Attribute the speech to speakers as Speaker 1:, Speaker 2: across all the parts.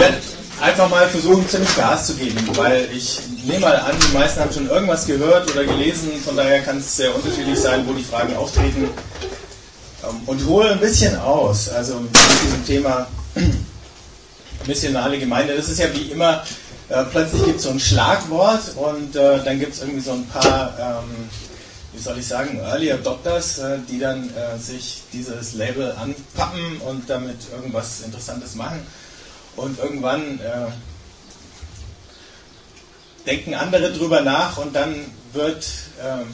Speaker 1: werde einfach mal versuchen, ziemlich Gas zu geben, weil ich nehme mal an, die meisten haben schon irgendwas gehört oder gelesen, von daher kann es sehr unterschiedlich sein, wo die Fragen auftreten. Ähm, und hole ein bisschen aus, also mit diesem Thema missionale Gemeinde. Das ist ja wie immer, äh, plötzlich gibt es so ein Schlagwort und äh, dann gibt es irgendwie so ein paar, ähm, wie soll ich sagen, Early Adopters, äh, die dann sich dieses Label anpappen und damit irgendwas Interessantes machen. Und irgendwann äh, denken andere drüber nach und dann wird ähm,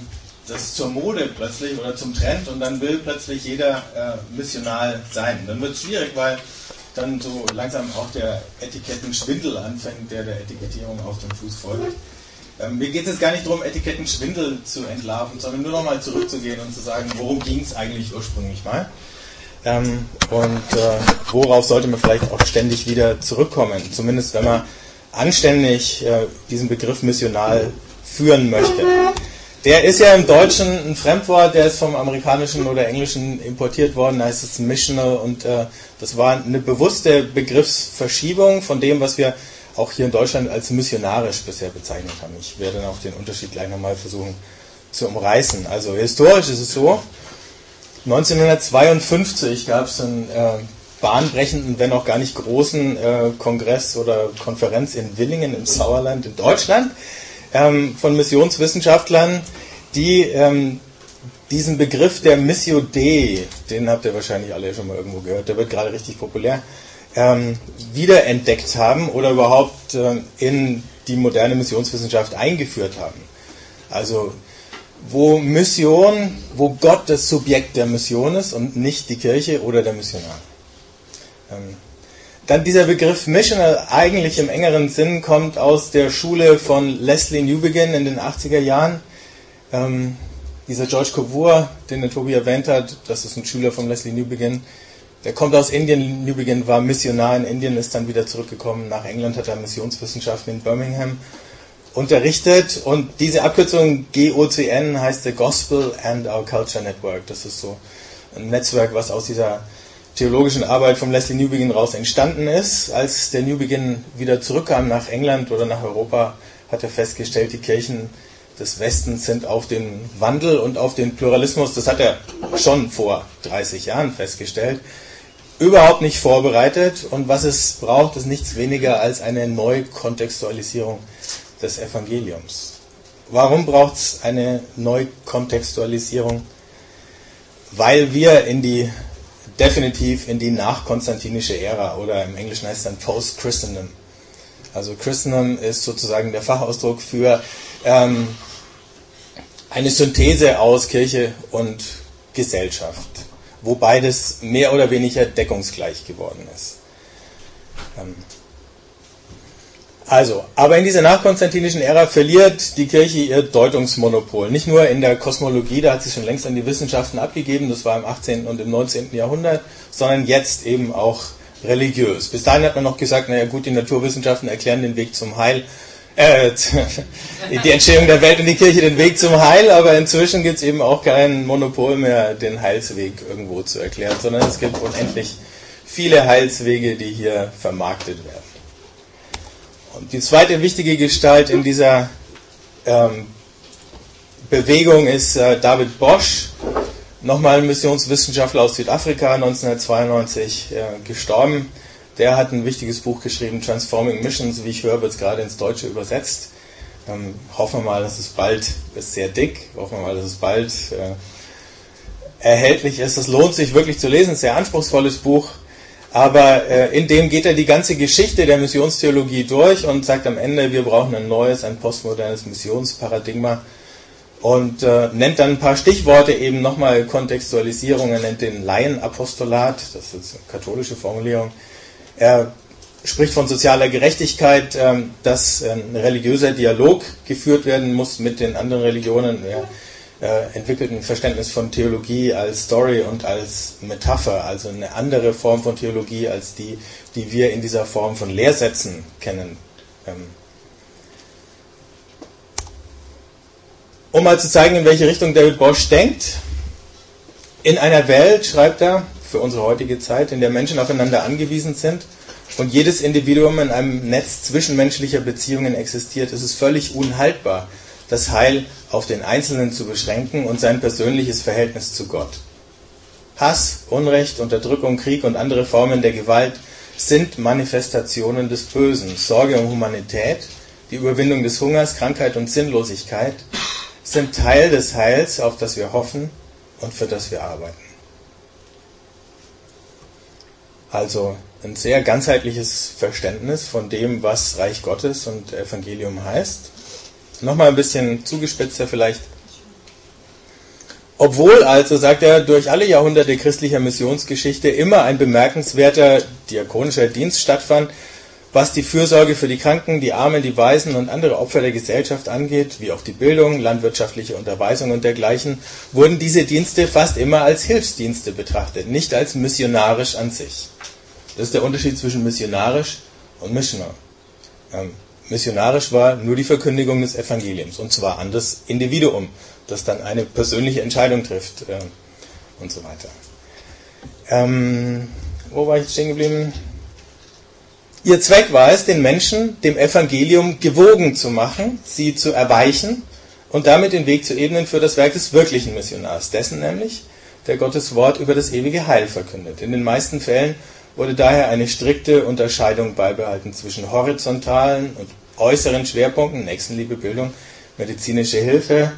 Speaker 1: das zur Mode plötzlich oder zum Trend und dann will plötzlich jeder äh, missional sein. Dann wird es schwierig, weil dann so langsam auch der Etikettenschwindel anfängt, der der Etikettierung auf den Fuß folgt. Ähm, mir geht es gar nicht darum, Etikettenschwindel zu entlarven, sondern nur nochmal zurückzugehen und zu sagen, worum ging es eigentlich ursprünglich mal. Ähm, und äh, worauf sollte man vielleicht auch ständig wieder zurückkommen, zumindest wenn man anständig äh, diesen Begriff missional führen möchte. Der ist ja im Deutschen ein Fremdwort, der ist vom amerikanischen oder englischen importiert worden, da heißt es missional und äh, das war eine bewusste Begriffsverschiebung von dem, was wir auch hier in Deutschland als missionarisch bisher bezeichnet haben. Ich werde dann auch den Unterschied gleich nochmal versuchen zu umreißen. Also historisch ist es so, 1952 gab es einen äh, bahnbrechenden, wenn auch gar nicht großen äh, Kongress oder Konferenz in Willingen im Sauerland in Deutschland ähm, von Missionswissenschaftlern, die ähm, diesen Begriff der Missio Dei, den habt ihr wahrscheinlich alle schon mal irgendwo gehört, der wird gerade richtig populär, ähm, wiederentdeckt haben oder überhaupt äh, in die moderne Missionswissenschaft eingeführt haben. Also wo Mission, wo Gott das Subjekt der Mission ist und nicht die Kirche oder der Missionar. Ähm, dann dieser Begriff Missioner eigentlich im engeren Sinn kommt aus der Schule von Leslie Newbegin in den 80er Jahren. Ähm, dieser George Cavour, den der Tobi erwähnt hat, das ist ein Schüler von Leslie Newbegin. Der kommt aus Indien. Newbegin war Missionar in Indien, ist dann wieder zurückgekommen nach England, hat er Missionswissenschaften in Birmingham unterrichtet. Und diese Abkürzung GOCN heißt The Gospel and Our Culture Network. Das ist so ein Netzwerk, was aus dieser theologischen Arbeit von Leslie Newbegin raus entstanden ist. Als der Newbegin wieder zurückkam nach England oder nach Europa, hat er festgestellt, die Kirchen des Westens sind auf den Wandel und auf den Pluralismus, das hat er schon vor 30 Jahren festgestellt, überhaupt nicht vorbereitet. Und was es braucht, ist nichts weniger als eine Neukontextualisierung des Evangeliums. Warum braucht es eine Neukontextualisierung? Weil wir in die definitiv in die nachkonstantinische Ära oder im Englischen heißt es dann Post-Christendom. Also Christendom ist sozusagen der Fachausdruck für ähm, eine Synthese aus Kirche und Gesellschaft, wo beides mehr oder weniger deckungsgleich geworden ist. Ähm, also, aber in dieser nachkonstantinischen Ära verliert die Kirche ihr Deutungsmonopol. Nicht nur in der Kosmologie, da hat sie schon längst an die Wissenschaften abgegeben, das war im 18. und im 19. Jahrhundert, sondern jetzt eben auch religiös. Bis dahin hat man noch gesagt, naja gut, die Naturwissenschaften erklären den Weg zum Heil, äh, die Entstehung der Welt und die Kirche den Weg zum Heil, aber inzwischen gibt es eben auch kein Monopol mehr, den Heilsweg irgendwo zu erklären, sondern es gibt unendlich viele Heilswege, die hier vermarktet werden. Und die zweite wichtige Gestalt in dieser ähm, Bewegung ist äh, David Bosch, nochmal ein Missionswissenschaftler aus Südafrika, 1992 äh, gestorben. Der hat ein wichtiges Buch geschrieben, Transforming Missions, wie ich höre, wird es gerade ins Deutsche übersetzt. Ähm, hoffen wir mal, dass es bald, ist sehr dick, hoffen wir mal, dass es bald äh, erhältlich ist. Es lohnt sich wirklich zu lesen, sehr anspruchsvolles Buch. Aber äh, in dem geht er die ganze Geschichte der Missionstheologie durch und sagt am Ende, wir brauchen ein neues, ein postmodernes Missionsparadigma und äh, nennt dann ein paar Stichworte, eben nochmal Kontextualisierung, er nennt den Laienapostolat, das ist eine katholische Formulierung. Er spricht von sozialer Gerechtigkeit, äh, dass ein religiöser Dialog geführt werden muss mit den anderen Religionen. Er äh, entwickelten Verständnis von Theologie als Story und als Metapher, also eine andere Form von Theologie als die, die wir in dieser Form von Lehrsätzen kennen. Ähm, um mal zu zeigen, in welche Richtung David Bosch denkt, in einer Welt, schreibt er, für unsere heutige Zeit, in der Menschen aufeinander angewiesen sind und jedes Individuum in einem Netz zwischenmenschlicher Beziehungen existiert, ist es völlig unhaltbar, das Heil auf den Einzelnen zu beschränken und sein persönliches Verhältnis zu Gott. Hass, Unrecht, Unterdrückung, Krieg und andere Formen der Gewalt sind Manifestationen des Bösen. Sorge um Humanität, die Überwindung des Hungers, Krankheit und Sinnlosigkeit sind Teil des Heils, auf das wir hoffen und für das wir arbeiten. Also ein sehr ganzheitliches Verständnis von dem, was Reich Gottes und Evangelium heißt. Nochmal ein bisschen zugespitzter vielleicht. Obwohl also, sagt er, durch alle Jahrhunderte christlicher Missionsgeschichte immer ein bemerkenswerter diakonischer Dienst stattfand, was die Fürsorge für die Kranken, die Armen, die Waisen und andere Opfer der Gesellschaft angeht, wie auch die Bildung, landwirtschaftliche Unterweisung und dergleichen, wurden diese Dienste fast immer als Hilfsdienste betrachtet, nicht als missionarisch an sich. Das ist der Unterschied zwischen missionarisch und Missionar. Ähm, missionarisch war nur die Verkündigung des Evangeliums und zwar an das Individuum, das dann eine persönliche Entscheidung trifft äh, und so weiter. Ähm, wo war ich stehen geblieben? Ihr Zweck war es, den Menschen dem Evangelium gewogen zu machen, sie zu erweichen und damit den Weg zu ebnen für das Werk des wirklichen Missionars, dessen nämlich, der Gottes Wort über das ewige Heil verkündet. In den meisten Fällen wurde daher eine strikte Unterscheidung beibehalten zwischen horizontalen und äußeren Schwerpunkten, Nächstenliebe, Bildung, medizinische Hilfe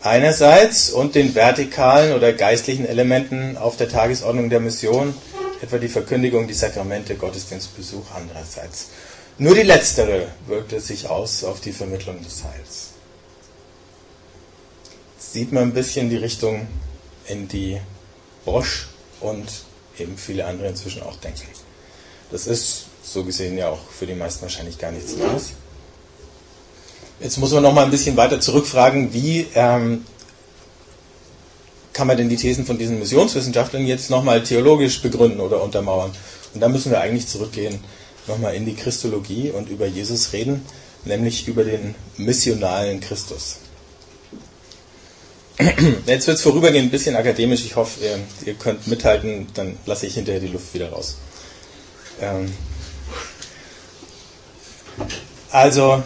Speaker 1: einerseits und den vertikalen oder geistlichen Elementen auf der Tagesordnung der Mission, etwa die Verkündigung, die Sakramente, Gottesdienstbesuch andererseits. Nur die letztere wirkte sich aus auf die Vermittlung des Heils. Sieht man ein bisschen die Richtung, in die Bosch und eben viele andere inzwischen auch denken. Das ist so gesehen ja auch für die meisten wahrscheinlich gar nichts Neues. Jetzt muss man noch mal ein bisschen weiter zurückfragen, wie ähm, kann man denn die Thesen von diesen Missionswissenschaftlern jetzt nochmal theologisch begründen oder untermauern? Und da müssen wir eigentlich zurückgehen, nochmal in die Christologie und über Jesus reden, nämlich über den missionalen Christus. Jetzt wird es vorübergehend ein bisschen akademisch. Ich hoffe, ihr, ihr, könnt mithalten, dann lasse ich hinterher die Luft wieder raus. Ähm also,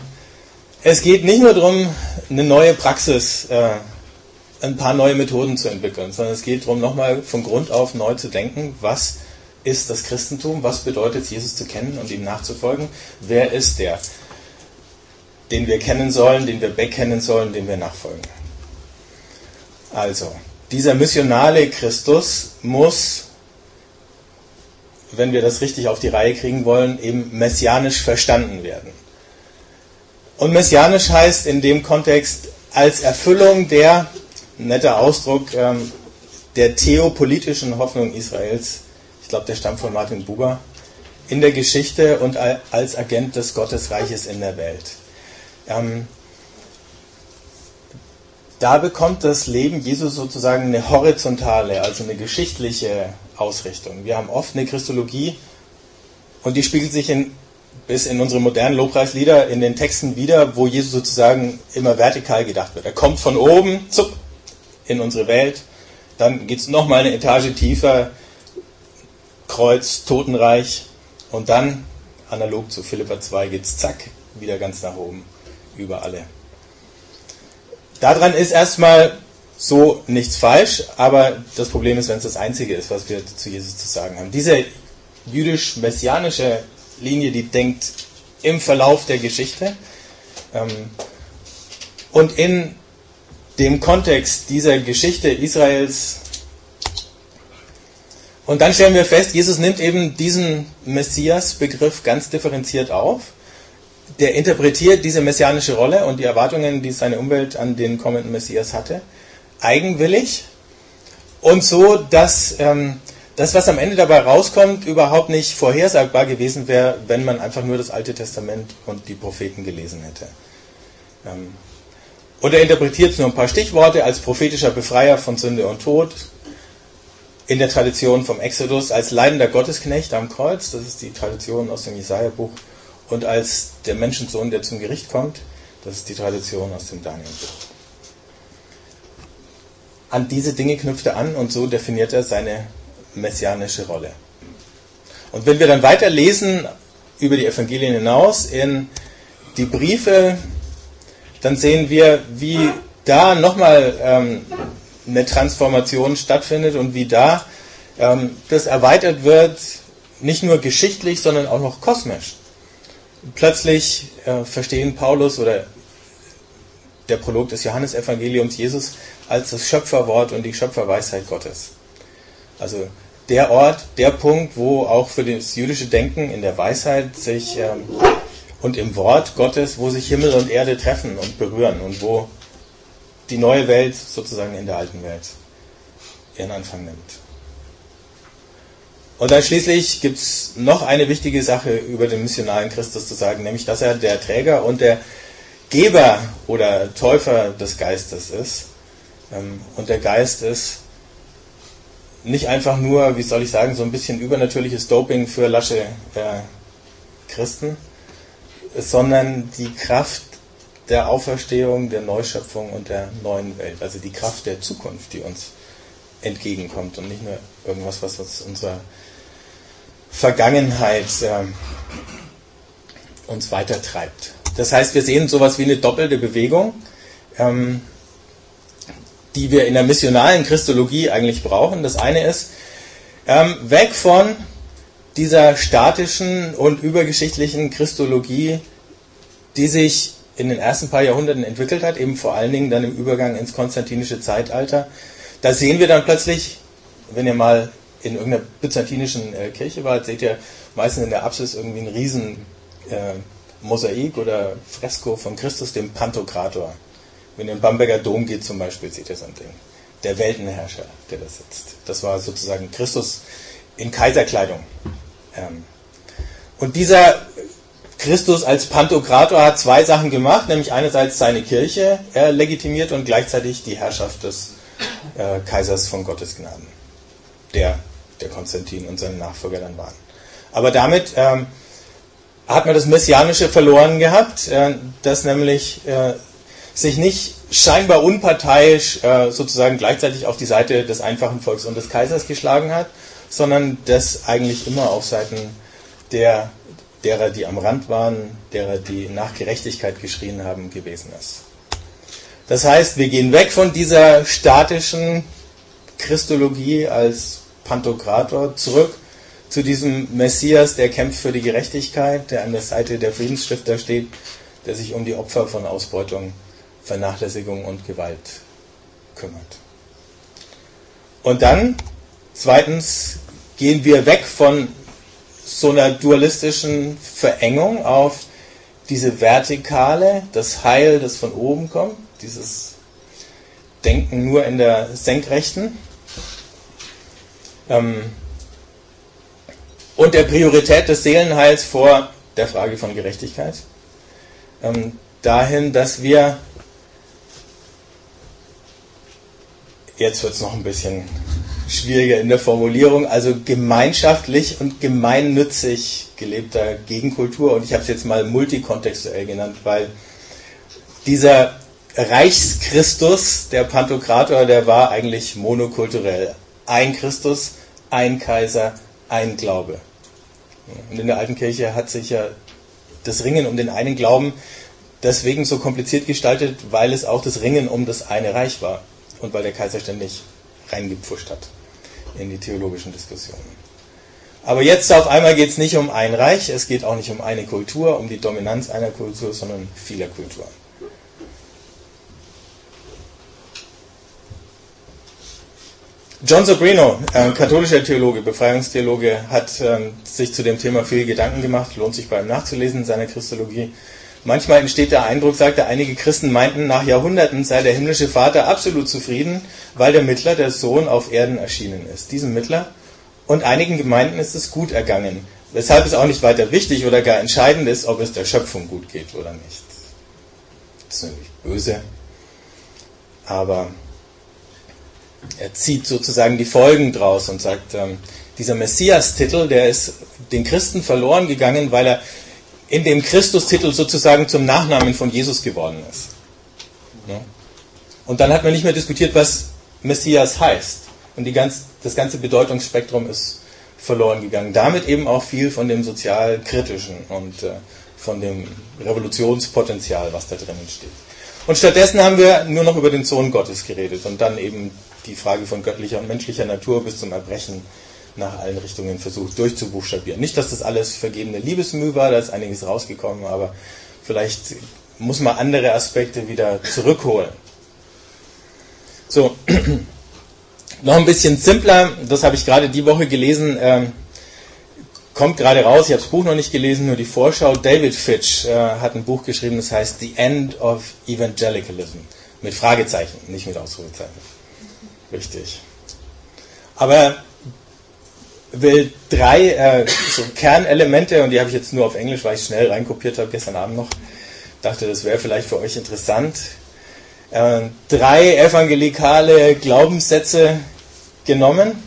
Speaker 1: es geht nicht nur darum, eine neue Praxis, äh, ein paar neue Methoden zu entwickeln, sondern es geht darum, nochmal von Grund auf neu zu denken, was ist das Christentum, was bedeutet es, Jesus zu kennen und ihm nachzufolgen, wer ist der, den wir kennen sollen, den wir bekennen sollen, dem wir nachfolgen. Also, dieser missionale Christus muss, wenn wir das richtig auf die Reihe kriegen wollen, eben messianisch verstanden werden. Und messianisch heißt in dem Kontext als Erfüllung der, netter Ausdruck, ähm, der theopolitischen Hoffnung Israels, ich glaube, der stammt von Martin Buber, in der Geschichte und als Agent des Gottesreiches in der Welt. Ähm, da bekommt das Leben Jesus sozusagen eine horizontale, also eine geschichtliche Ausrichtung. Wir haben oft eine Christologie und die spiegelt sich in, bis in unsere modernen Lobpreislieder in den Texten wieder, wo Jesus sozusagen immer vertikal gedacht wird. Er kommt von oben, zupp, in unsere Welt, dann geht es nochmal eine Etage tiefer, Kreuz, Totenreich und dann, analog zu Philippa 2, geht es zack, wieder ganz nach oben, über alle Daran ist erstmal so nichts falsch, aber das Problem ist, wenn es das Einzige ist, was wir zu Jesus zu sagen haben. Diese jüdisch-messianische Linie, die denkt im Verlauf der Geschichte ähm, und in dem Kontext dieser Geschichte Israels. Und dann stellen wir fest, Jesus nimmt eben diesen Messias-Begriff ganz differenziert auf der interpretiert diese messianische Rolle und die Erwartungen, die seine Umwelt an den kommenden Messias hatte, eigenwillig. Und so, dass ähm, das, was am Ende dabei rauskommt, überhaupt nicht vorhersagbar gewesen wäre, wenn man einfach nur das Alte Testament und die Propheten gelesen hätte. Ähm, und er interpretiert nur ein paar Stichworte als prophetischer Befreier von Sünde und Tod, in der Tradition vom Exodus als leidender Gottesknecht am Kreuz, das ist die Tradition aus dem Jesaja-Buch, und als der Menschensohn, der zum Gericht kommt. Das ist die Tradition aus dem Daniel-Buch. An diese Dinge knüpft er an und so definiert er seine messianische Rolle. Und wenn wir dann weiter lesen über die Evangelien hinaus in die Briefe, dann sehen wir, wie da nochmal ähm, eine Transformation stattfindet und wie da ähm, das erweitert wird, nicht nur geschichtlich, sondern auch noch kosmisch. Plötzlich äh, verstehen Paulus oder der Prolog des Johannesevangeliums Jesus als das Schöpferwort und die Schöpferweisheit Gottes. Also der Ort, der Punkt, wo auch für das jüdische Denken in der Weisheit sich ähm, und im Wort Gottes, wo sich Himmel und Erde treffen und berühren und wo die neue Welt sozusagen in der alten Welt ihren Anfang nimmt. Und dann schließlich gibt es noch eine wichtige Sache über den missionalen Christus zu sagen, nämlich dass er der Träger und der Geber oder Täufer des Geistes ist. Ähm, und der Geist ist nicht einfach nur, wie soll ich sagen, so ein bisschen übernatürliches Doping für lasche äh, Christen, sondern die Kraft der Auferstehung, der Neuschöpfung und der neuen Welt. Also die Kraft der Zukunft, die uns entgegenkommt und nicht nur irgendwas, was uns unserer Vergangenheit äh, uns weitertreibt. Das heißt, wir sehen sowas wie eine doppelte Bewegung, ähm, die wir in der missionalen Christologie eigentlich brauchen. Das eine ist, ähm, weg von dieser statischen und übergeschichtlichen Christologie, die sich in den ersten paar Jahrhunderten entwickelt hat, eben vor allen Dingen dann im Übergang ins konstantinische Zeitalter. Da sehen wir dann plötzlich, wenn ihr mal in irgendeiner byzantinischen äh, Kirche wart, seht ihr meistens in der Apsis irgendwie ein riesen äh, Mosaik oder Fresko von Christus, dem Pantokrator. Wenn ihr in den Bamberger Dom geht zum Beispiel, seht ihr so ein Ding. Der Weltenherrscher, der da sitzt. Das war sozusagen Christus in Kaiserkleidung. Ähm, und dieser Christus als Pantokrator hat zwei Sachen gemacht, nämlich einerseits seine Kirche er legitimiert und gleichzeitig die Herrschaft des äh, Kaisers von Gottes Gnaden, der der Konstantin und seine Nachfolger dann waren. Aber damit ähm, hat man das Messianische verloren gehabt, äh, dass nämlich äh, sich nicht scheinbar unparteiisch äh, sozusagen gleichzeitig auf die Seite des einfachen Volks und des Kaisers geschlagen hat, sondern das eigentlich immer auf Seiten der derer, die am Rand waren, derer, die nach Gerechtigkeit geschrien haben, gewesen ist. Das heißt, wir gehen weg von dieser statischen Christologie als Pantokrator zurück zu diesem Messias, der kämpft für die Gerechtigkeit, der an der Seite der Friedensstifter steht, der sich um die Opfer von Ausbeutung, Vernachlässigung und Gewalt kümmert. Und dann, zweitens, gehen wir weg von so einer dualistischen Verengung auf diese Vertikale, das Heil, das von oben kommt, dieses Denken nur in der Senkrechten. Ähm, und der Priorität des Seelenheils vor der Frage von Gerechtigkeit. Ähm, dahin, dass wir, jetzt wird es noch ein bisschen schwieriger in der Formulierung, also gemeinschaftlich und gemeinnützig gelebter Gegenkultur. Und ich habe es jetzt mal multikontextuell genannt, weil dieser Reichschristus, der Pantokrator, der war eigentlich monokulturell. Ein Christus, ein Kaiser, ein Glaube. Und in der alten Kirche hat sich ja das Ringen um den einen Glauben deswegen so kompliziert gestaltet, weil es auch das Ringen um das eine Reich war und weil der Kaiser ständig reingepfuscht hat in die theologischen Diskussionen. Aber jetzt auf einmal geht es nicht um ein Reich, es geht auch nicht um eine Kultur, um die Dominanz einer Kultur, sondern vieler Kulturen. John Sobrino, äh, katholischer Theologe, Befreiungstheologe, hat äh, sich zu dem Thema viel Gedanken gemacht, lohnt sich beim Nachzulesen in seiner Christologie. Manchmal entsteht der Eindruck, sagt er, einige Christen meinten, nach Jahrhunderten sei der himmlische Vater absolut zufrieden, weil der Mittler, der Sohn, auf Erden erschienen ist. Diesem Mittler und einigen Gemeinden ist es gut ergangen, weshalb es auch nicht weiter wichtig oder gar entscheidend ist, ob es der Schöpfung gut geht oder nicht. Das ist natürlich böse, aber er zieht sozusagen die Folgen draus und sagt, ähm, dieser Messias-Titel, der ist den Christen verloren gegangen, weil er in dem Christus-Titel sozusagen zum Nachnamen von Jesus geworden ist. Ja? Und dann hat man nicht mehr diskutiert, was Messias heißt. Und ganz, das ganze Bedeutungsspektrum ist verloren gegangen. Damit eben auch viel von dem sozial-kritischen und äh, von dem Revolutionspotenzial, was da drinnen steht. Und stattdessen haben wir nur noch über den Sohn Gottes geredet und dann eben die Frage von göttlicher und menschlicher Natur bis zum Erbrechen nach allen Richtungen versucht durchzubuchstabieren. Nicht, dass das alles vergebene Liebesmüh war, da ist einiges rausgekommen, aber vielleicht muss man andere Aspekte wieder zurückholen. So, noch ein bisschen simpler, das habe ich gerade die Woche gelesen, ähm, kommt gerade raus, ich habe das Buch noch nicht gelesen, nur die Vorschau. David Fitch äh, hat ein Buch geschrieben, das heißt The End of Evangelicalism. Mit Fragezeichen, nicht mit Ausrufezeichen. Richtig. Aber will drei äh, so Kernelemente, und die habe ich jetzt nur auf Englisch, weil ich schnell reinkopiert habe gestern Abend noch. Dachte, das wäre vielleicht für euch interessant. Äh, drei evangelikale Glaubenssätze genommen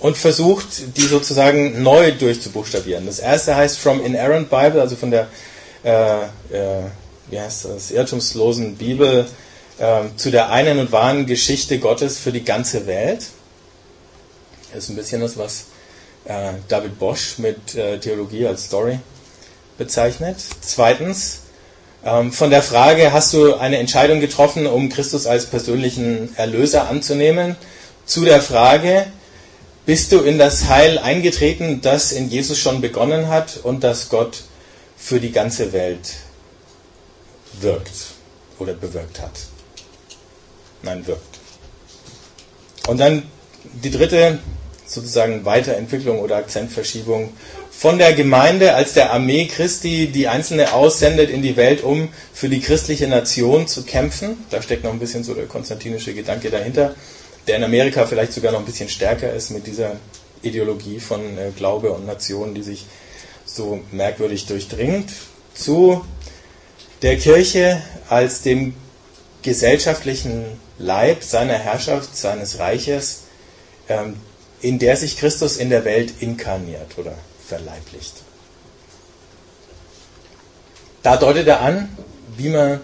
Speaker 1: und versucht, die sozusagen neu durchzubuchstabieren. Das erste heißt From Inerrant Bible, also von der äh, äh, wie heißt das, irrtumslosen Bibel äh, zu der einen und wahren Geschichte Gottes für die ganze Welt. Das ist ein bisschen das, was äh, David Bosch mit äh, Theologie als Story bezeichnet. Zweitens, ähm, von der Frage, hast du eine Entscheidung getroffen, um Christus als persönlichen Erlöser anzunehmen, zu der Frage, bist du in das Heil eingetreten, das in Jesus schon begonnen hat und das Gott für die ganze Welt wirkt oder bewirkt hat. Nein, wirkt. Und dann die dritte sozusagen Weiterentwicklung oder Akzentverschiebung von der Gemeinde als der Armee Christi, die Einzelne aussendet in die Welt, um für die christliche Nation zu kämpfen. Da steckt noch ein bisschen so der konstantinische Gedanke dahinter der in Amerika vielleicht sogar noch ein bisschen stärker ist mit dieser Ideologie von äh, Glaube und Nation, die sich so merkwürdig durchdringt, zu der Kirche als dem gesellschaftlichen Leib seiner Herrschaft, seines Reiches, ähm, in der sich Christus in der Welt inkarniert oder verleiblicht. Da deutet er an, wie man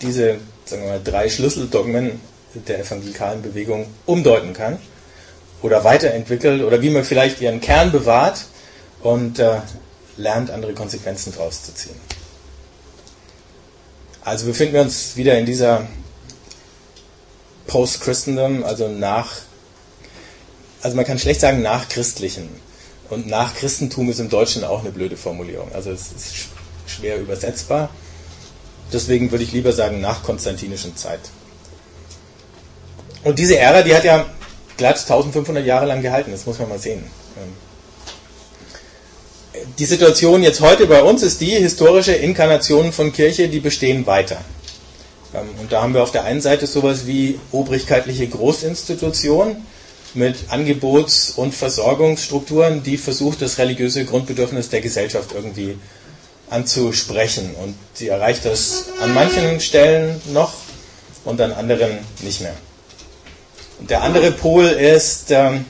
Speaker 1: diese sagen wir mal, drei Schlüsseldogmen der evangelikalen Bewegung umdeuten kann oder weiterentwickelt oder wie man vielleicht ihren Kern bewahrt und äh, lernt, andere Konsequenzen daraus zu ziehen. Also befinden wir uns wieder in dieser Post-Christendom, also nach, also man kann schlecht sagen nach Christlichen. Und nach Christentum ist im Deutschen auch eine blöde Formulierung. Also es ist schwer übersetzbar. Deswegen würde ich lieber sagen nach konstantinischen Zeit. Und diese Ära, die hat ja glatt 1500 Jahre lang gehalten, das muss man mal sehen. Ähm, die Situation jetzt heute bei uns ist die, historische Inkarnationen von Kirche, die bestehen weiter. Ähm, und da haben wir auf der einen Seite sowas wie obrigkeitliche Großinstitutionen mit Angebots- und Versorgungsstrukturen, die versucht, das religiöse Grundbedürfnis der Gesellschaft irgendwie anzusprechen. Und sie erreicht das an manchen Stellen noch und an anderen nicht mehr. Und der andere Pol ist ähm,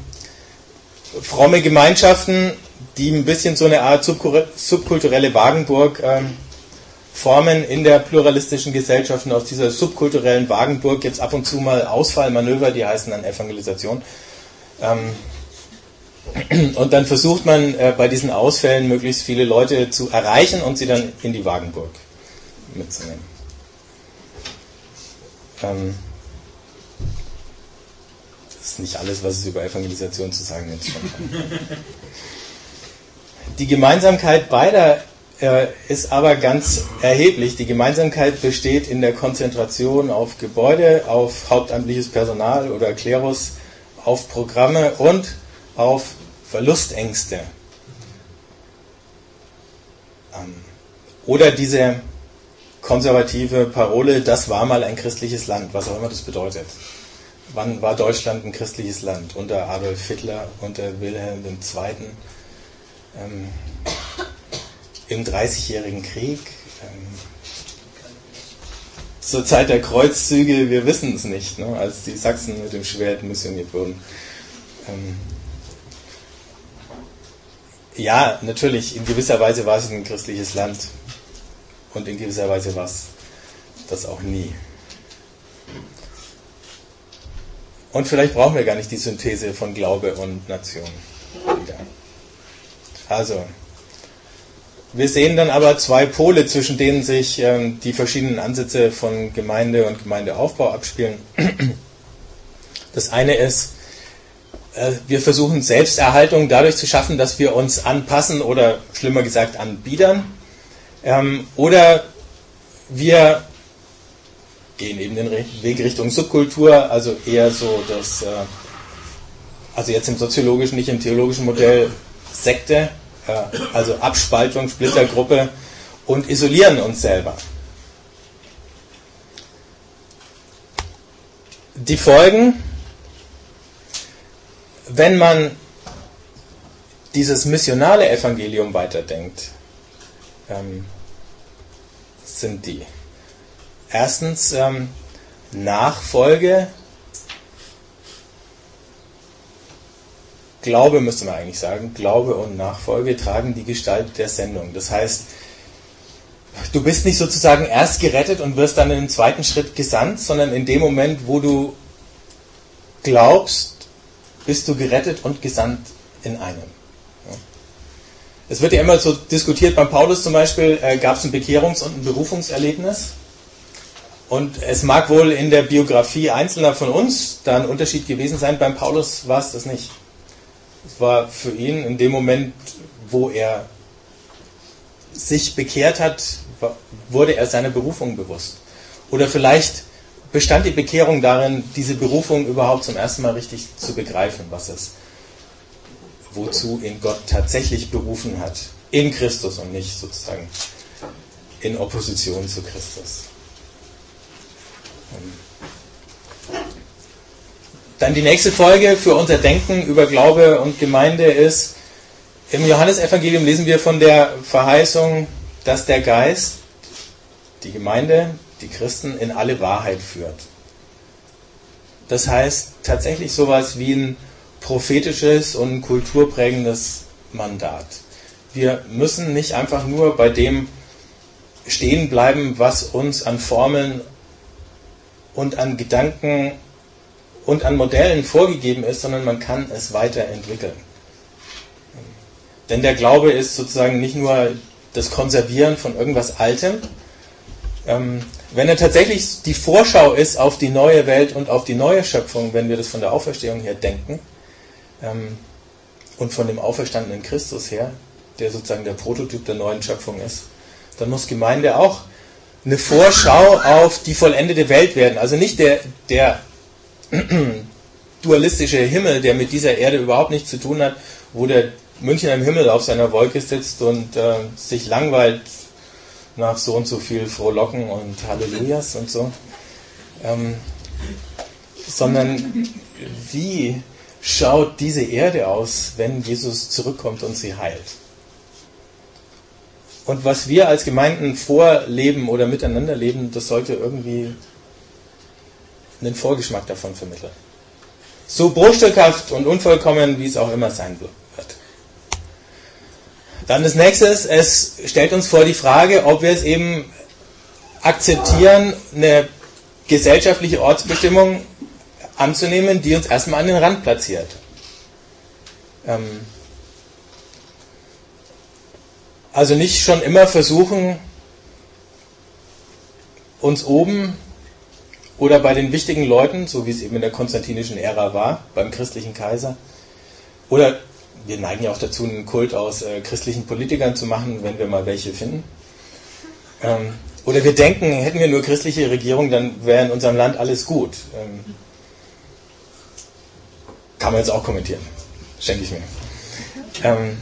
Speaker 1: fromme Gemeinschaften, die ein bisschen so eine Art subkulturelle Wagenburg ähm, formen in der pluralistischen Gesellschaft und aus dieser subkulturellen Wagenburg gibt es ab und zu mal Ausfallmanöver, die heißen dann Evangelisation. Ähm, und dann versucht man äh, bei diesen Ausfällen möglichst viele Leute zu erreichen und sie dann in die Wagenburg mitzunehmen. Ähm, ist nicht alles, was es über Evangelisation zu sagen gibt. Die Gemeinsamkeit beider ist aber ganz erheblich. Die Gemeinsamkeit besteht in der Konzentration auf Gebäude, auf hauptamtliches Personal oder Klerus, auf Programme und auf Verlustängste. Ähm, oder diese konservative Parole, das war mal ein christliches Land, was auch immer das bedeutet. Wann war Deutschland ein christliches Land? Unter Adolf Hitler, unter Wilhelm II. Ähm, Im Dreißigjährigen Krieg, ähm, zur Zeit der Kreuzzüge, wir wissen es nicht, ne, als die Sachsen mit dem Schwert missioniert wurden. Ähm, ja, natürlich, in gewisser Weise war es ein christliches Land und in gewisser Weise war es das auch nie. Und vielleicht brauchen wir gar nicht die Synthese von Glaube und Nation wieder. Also, wir sehen dann aber zwei Pole, zwischen denen sich ähm, die verschiedenen Ansätze von Gemeinde und Gemeindeaufbau abspielen. Das eine ist, äh, wir versuchen Selbsterhaltung dadurch zu schaffen, dass wir uns anpassen oder schlimmer gesagt anbiedern. Ähm, oder wir gehen eben den Weg Richtung Subkultur, also eher so das, äh, also jetzt im soziologischen, nicht im theologischen Modell Sekte, also Abspaltung, Splittergruppe und isolieren uns selber. Die Folgen, wenn man dieses missionale Evangelium weiterdenkt, ähm, sind die. Erstens ähm, Nachfolge. Glaube müsste man eigentlich sagen. Glaube und Nachfolge tragen die Gestalt der Sendung. Das heißt, du bist nicht sozusagen erst gerettet und wirst dann im zweiten Schritt gesandt, sondern in dem Moment, wo du glaubst, bist du gerettet und gesandt in einem. Es wird ja immer so diskutiert, beim Paulus zum Beispiel äh, gab es ein Bekehrungs- und ein Berufungserlebnis. Und es mag wohl in der Biografie Einzelner von uns da ein Unterschied gewesen sein. Beim Paulus war es das nicht. Es war für ihn in dem Moment, wo er sich bekehrt hat, wurde er seiner Berufung bewusst. Oder vielleicht bestand die Bekehrung darin, diese Berufung überhaupt zum ersten Mal richtig zu begreifen, was es, wozu ihn Gott tatsächlich berufen hat. In Christus und nicht sozusagen in Opposition zu Christus. Dann die nächste Folge für unser Denken über Glaube und Gemeinde ist, im Johannesevangelium lesen wir von der Verheißung, dass der Geist die Gemeinde, die Christen in alle Wahrheit führt. Das heißt tatsächlich sowas wie ein prophetisches und kulturprägendes Mandat. Wir müssen nicht einfach nur bei dem stehen bleiben, was uns an Formeln und an Gedanken und an Modellen vorgegeben ist, sondern man kann es weiterentwickeln. Denn der Glaube ist sozusagen nicht nur das Konservieren von irgendwas Altem. Ähm, wenn er tatsächlich die Vorschau ist auf die neue Welt und auf die neue Schöpfung, wenn wir das von der Auferstehung her denken ähm, und von dem auferstandenen Christus her, der sozusagen der Prototyp der neuen Schöpfung ist, dann muss Gemeinde auch eine Vorschau auf die vollendete Welt werden. Also nicht der, der dualistische Himmel, der mit dieser Erde überhaupt nichts zu tun hat, wo der München im Himmel auf seiner Wolke sitzt und äh, sich langweilt nach so und so viel Frohlocken und Hallelujahs und so. Ähm, sondern wie schaut diese Erde aus, wenn Jesus zurückkommt und sie heilt? Und was wir als Gemeinden vorleben oder miteinander leben, das sollte irgendwie einen Vorgeschmack davon vermitteln. So bruchstückhaft und unvollkommen, wie es auch immer sein wird. Dann das nächste, es stellt uns vor die Frage, ob wir es eben akzeptieren, eine gesellschaftliche Ortsbestimmung anzunehmen, die uns erstmal an den Rand platziert. Ähm, Also nicht schon immer versuchen, uns oben oder bei den wichtigen Leuten, so wie es eben in der konstantinischen Ära war, beim christlichen Kaiser, oder wir neigen ja auch dazu, einen Kult aus äh, christlichen Politikern zu machen, wenn wir mal welche finden. Ähm, oder wir denken, hätten wir nur christliche Regierung, dann wäre in unserem Land alles gut. Ähm, kann man jetzt auch kommentieren. Schenke ich mir. Ähm,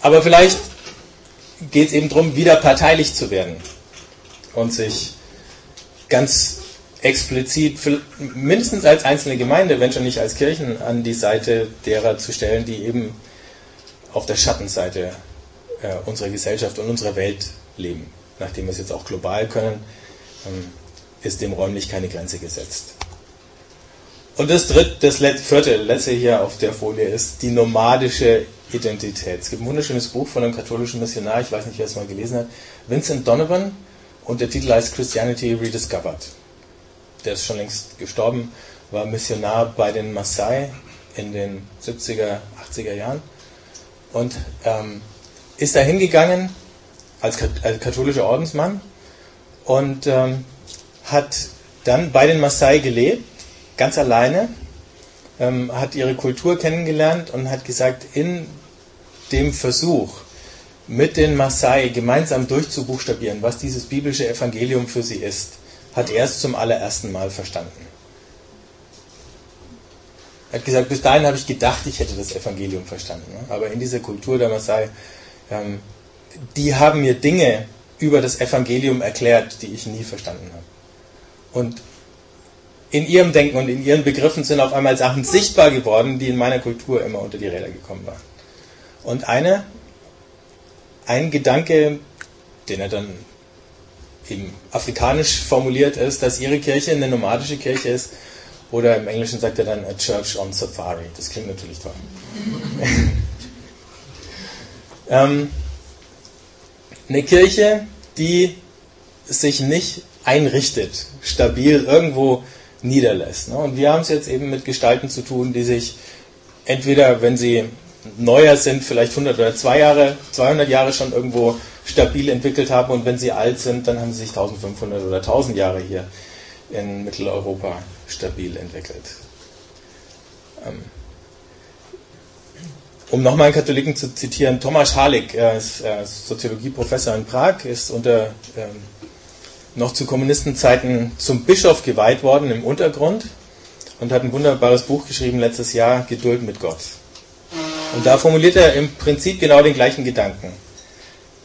Speaker 1: Aber vielleicht geht es eben darum, wieder parteilich zu werden und sich ganz explizit, mindestens als einzelne Gemeinde, wenn schon nicht als Kirchen, an die Seite derer zu stellen, die eben auf der Schattenseite äh, unserer Gesellschaft und unserer Welt leben. Nachdem wir es jetzt auch global können, ähm, ist dem räumlich keine Grenze gesetzt. Und das dritte, das vierte, letzte hier auf der Folie ist die nomadische Identität. Es gibt ein wunderschönes Buch von einem katholischen Missionar, ich weiß nicht, wer es mal gelesen hat, Vincent Donovan, und der Titel heißt Christianity Rediscovered. Der ist schon längst gestorben, war Missionar bei den Maasai in den 70er, 80er Jahren und ähm, ist da hingegangen als, als, katholischer Ordensmann und ähm, hat dann bei den Maasai gelebt, ganz alleine, ähm, hat ihre Kultur kennengelernt und hat gesagt, in dem Versuch, mit den Maasai gemeinsam durchzubuchstabieren, was dieses biblische Evangelium für sie ist, hat er es zum allerersten Mal verstanden. Er hat gesagt, bis dahin habe ich gedacht, ich hätte das Evangelium verstanden. Ne? Aber in dieser Kultur der Maasai, ähm, die haben mir Dinge über das Evangelium erklärt, die ich nie verstanden habe. Und in ihrem Denken und in ihren Begriffen sind auf einmal Sachen sichtbar geworden, die in meiner Kultur immer unter die Räder gekommen waren. Und eine, ein Gedanke, den er dann eben afrikanisch formuliert ist, dass ihre Kirche eine nomadische Kirche ist, oder im Englischen sagt er dann a church on safari. Das klingt natürlich toll. ähm, eine Kirche, die sich nicht einrichtet, stabil irgendwo niederlässt. Ne? Und wir haben es jetzt eben mit Gestalten zu tun, die sich entweder, wenn sie neuer sind, vielleicht 100 oder 2 Jahre, 200 Jahre schon irgendwo stabil entwickelt haben und wenn sie alt sind, dann haben sie sich 1500 oder 1000 Jahre hier in Mitteleuropa stabil entwickelt. Ähm, um nochmal einen Katholiken zu zitieren, Tomasz Halik, er ist Soziologieprofessor in Prag, ist unter ähm, noch zu Kommunistenzeiten zum Bischof geweiht worden im Untergrund und hat ein wunderbares Buch geschrieben letztes Jahr, Geduld mit Gott. Und da formuliert er im Prinzip genau den gleichen Gedanken.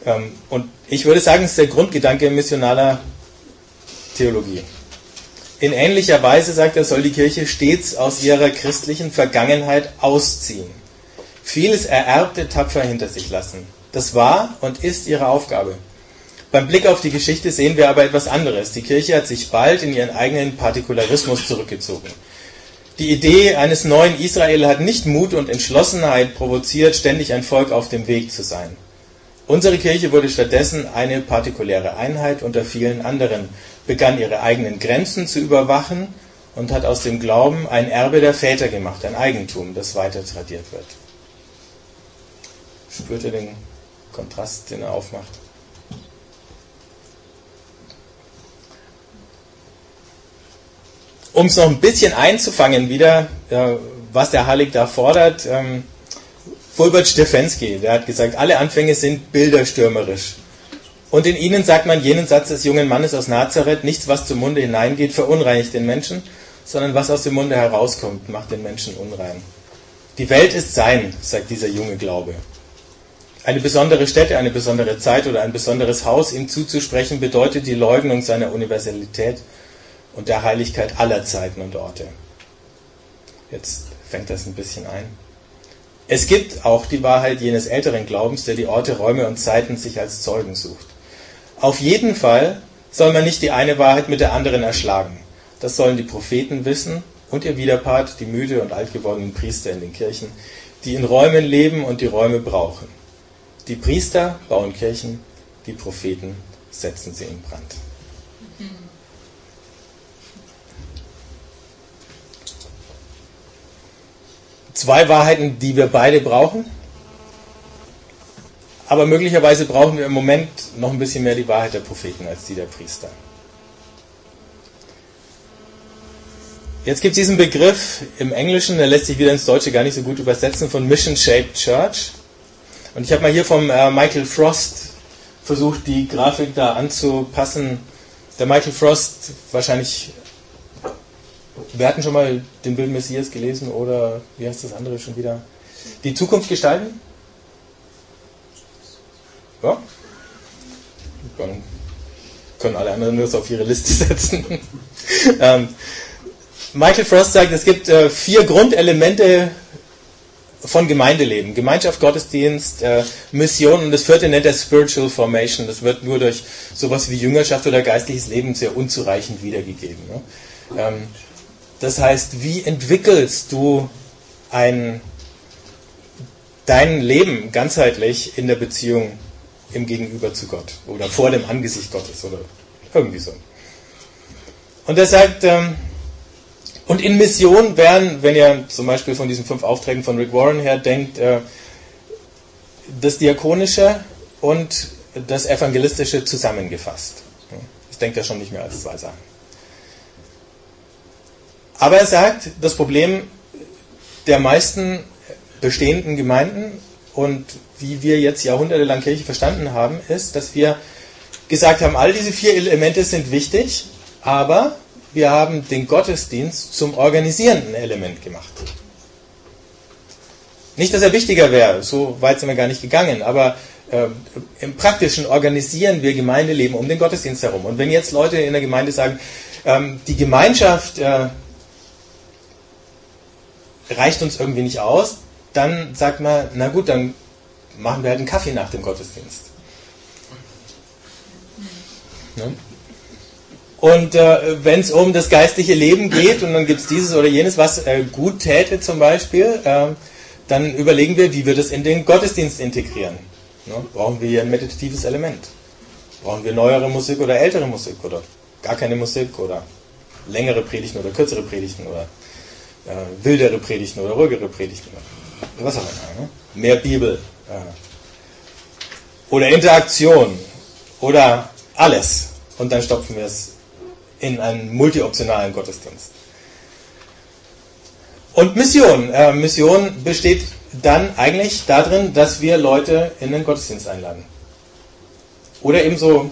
Speaker 1: Ähm, und ich würde sagen, es ist der Grundgedanke missionaler Theologie. In ähnlicher Weise, sagt er, soll die Kirche stets aus ihrer christlichen Vergangenheit ausziehen. Vieles Ererbte tapfer hinter sich lassen. Das war und ist ihre Aufgabe. Beim Blick auf die Geschichte sehen wir aber etwas anderes. Die Kirche hat sich bald in ihren eigenen Partikularismus zurückgezogen. Die Idee eines neuen Israel hat nicht Mut und Entschlossenheit provoziert, ständig ein Volk auf dem Weg zu sein. Unsere Kirche wurde stattdessen eine partikuläre Einheit unter vielen anderen, begann ihre eigenen Grenzen zu überwachen und hat aus dem Glauben ein Erbe der Väter gemacht, ein Eigentum, das weiter tradiert wird. Spürt ihr den Kontrast, den er aufmacht? Um es noch ein bisschen einzufangen wieder, was der Hallig da fordert, ähm, Fulbert Stefensky, der hat gesagt, alle Anfänge sind bilderstürmerisch. Und in ihnen sagt man jenen Satz des jungen Mannes aus Nazareth, nichts, was zum Munde hineingeht, verunreinigt den Menschen, sondern was aus dem Munde herauskommt, macht den Menschen unrein. Die Welt ist sein, sagt dieser junge Glaube. Eine besondere Stätte, eine besondere Zeit oder ein besonderes Haus ihm zuzusprechen, bedeutet die Leugnung seiner Universalität und der Heiligkeit aller Zeiten und Orte. Jetzt fängt das ein bisschen ein. Es gibt auch die Wahrheit jenes älteren Glaubens, der die Orte, Räume und Zeiten sich als Zeugen sucht. Auf jeden Fall soll man nicht die eine Wahrheit mit der anderen erschlagen. Das sollen die Propheten wissen und ihr Widerpart, die müde und alt gewordenen Priester in den Kirchen, die in Räumen leben und die Räume brauchen. Die Priester bauen Kirchen, die Propheten setzen sie in Brand. Zwei Wahrheiten, die wir beide brauchen. Aber möglicherweise brauchen wir im Moment noch ein bisschen mehr die Wahrheit der Propheten als die der Priester. Jetzt gibt es diesen Begriff im Englischen, der lässt sich wieder ins Deutsche gar nicht so gut übersetzen, von Mission Shaped Church. Und ich habe mal hier vom äh, Michael Frost versucht, die Grafik da anzupassen. Der Michael Frost, wahrscheinlich wir hatten schon mal den Bild Messias gelesen oder wie heißt das andere schon wieder? Die Zukunft gestalten? Ja? Dann können alle anderen nur auf ihre Liste setzen. ähm, Michael Frost sagt, es gibt äh, vier Grundelemente von Gemeindeleben. Gemeinschaft, Gottesdienst, äh, Mission und das vierte nennt er Spiritual Formation. Das wird nur durch sowas wie Jüngerschaft oder geistliches Leben sehr unzureichend wiedergegeben. Ne? Ähm, das heißt, wie entwickelst du ein, dein Leben ganzheitlich in der Beziehung im Gegenüber zu Gott oder vor dem Angesicht Gottes oder irgendwie so. Und er sagt, ähm, Und in Mission wären, wenn ihr zum Beispiel von diesen fünf Aufträgen von Rick Warren her denkt, äh, das Diakonische und das Evangelistische zusammengefasst. Ich denke da schon nicht mehr als zwei Sachen. Aber er sagt, das Problem der meisten bestehenden Gemeinden und wie wir jetzt jahrhundertelang Kirche verstanden haben, ist, dass wir gesagt haben, all diese vier Elemente sind wichtig, aber wir haben den Gottesdienst zum organisierenden Element gemacht. Nicht, dass er wichtiger wäre, so weit sind wir gar nicht gegangen, aber äh, im Praktischen organisieren wir Gemeindeleben um den Gottesdienst herum. Und wenn jetzt Leute in der Gemeinde sagen, ähm, die Gemeinschaft äh, reicht uns irgendwie nicht aus, dann sagt man, na gut, dann machen wir halt einen Kaffee nach dem Gottesdienst. Ne? Und äh, wenn es um das geistliche Leben geht und dann gibt es dieses oder jenes, was äh, gut täte zum Beispiel, äh, dann überlegen wir, wie wir das in den Gottesdienst integrieren. Ne? Brauchen wir hier ein meditatives Element? Brauchen wir neuere Musik oder ältere Musik oder gar keine Musik oder längere Predigten oder kürzere Predigten oder äh, wildere Predigten oder ruhigere Predigten was auch immer. Ne? Mehr Bibel äh, oder Interaktion oder alles und dann stopfen wir es in einen multioptionalen Gottesdienst. Und Mission. Äh, Mission besteht dann eigentlich darin, dass wir Leute in den Gottesdienst einladen. Oder eben so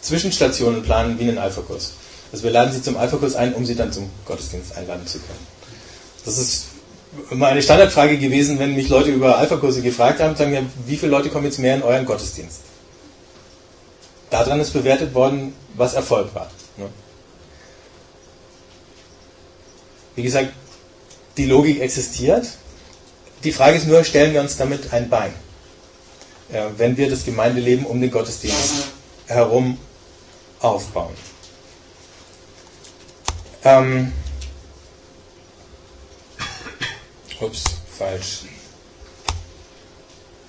Speaker 1: Zwischenstationen planen wie einen Alpha-Kurs. Also wir laden sie zum Alpha-Kurs ein, um sie dann zum Gottesdienst einladen zu können. Das ist immer eine Standardfrage gewesen, wenn mich Leute über Alpha-Kurse gefragt haben, sagen ja, wie viele Leute kommen jetzt mehr in euren Gottesdienst? Daran ist bewertet worden, was Erfolg war. Ne? Wie gesagt, die Logik existiert. Die Frage ist nur, stellen wir uns damit ein Bein? wenn wir das Gemeindeleben um den Gottesdienst herum aufbauen. Ähm, ups, falsch.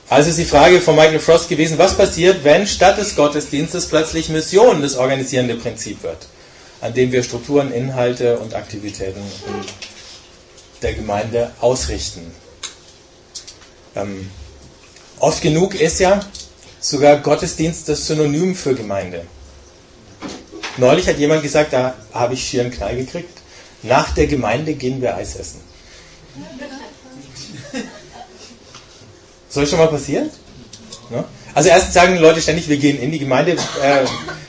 Speaker 1: Also ist die Frage von Michael Frost gewesen, was passiert, wenn statt des Gottesdienstes plötzlich Mission das organisierende Prinzip wird? an dem wir Strukturen, Inhalte und Aktivitäten der Gemeinde ausrichten. Ähm, oft genug ist ja sogar Gottesdienst das Synonym für Gemeinde. Neulich hat jemand gesagt, da habe ich schier einen Knall gekriegt. Nach der Gemeinde gehen wir Eis essen. Soll schon mal passieren? Ne? Also erstens sagen Leute ständig, wir gehen in die Gemeinde. Äh,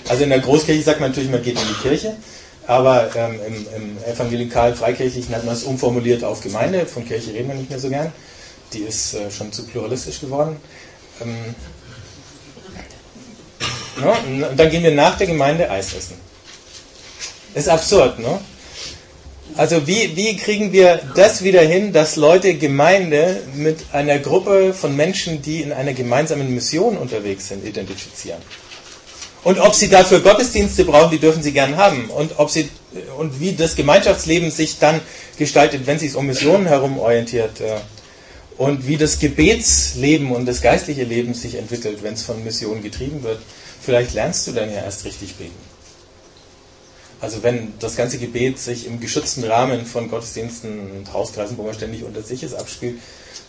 Speaker 1: also in der Großkirche sagt man natürlich, man geht in die Kirche. Aber ähm, im, im evangelikal-freikirchlichen hat man es umformuliert auf Gemeinde. Von Kirche reden wir nicht mehr so gern. Die ist äh, schon zu pluralistisch geworden. Ähm, no, und dann gehen wir nach der Gemeinde Eis essen. Ist absurd, ne? Also wie, wie kriegen wir das wieder hin, dass Leute Gemeinde mit einer Gruppe von Menschen, die in einer gemeinsamen Mission unterwegs sind, identifizieren? Und ob sie dafür Gottesdienste brauchen, die dürfen sie gern haben. Und ob sie und wie das Gemeinschaftsleben sich dann gestaltet, wenn es sich um Missionen herum orientiert. Äh, und wie das Gebetsleben und das geistliche Leben sich entwickelt, wenn es von Missionen getrieben wird. Vielleicht lernst du dann ja erst richtig beten. Also wenn das ganze Gebet sich im geschützten Rahmen von Gottesdiensten und Hauskreisen, wo man ständig unter sich ist, abspielt,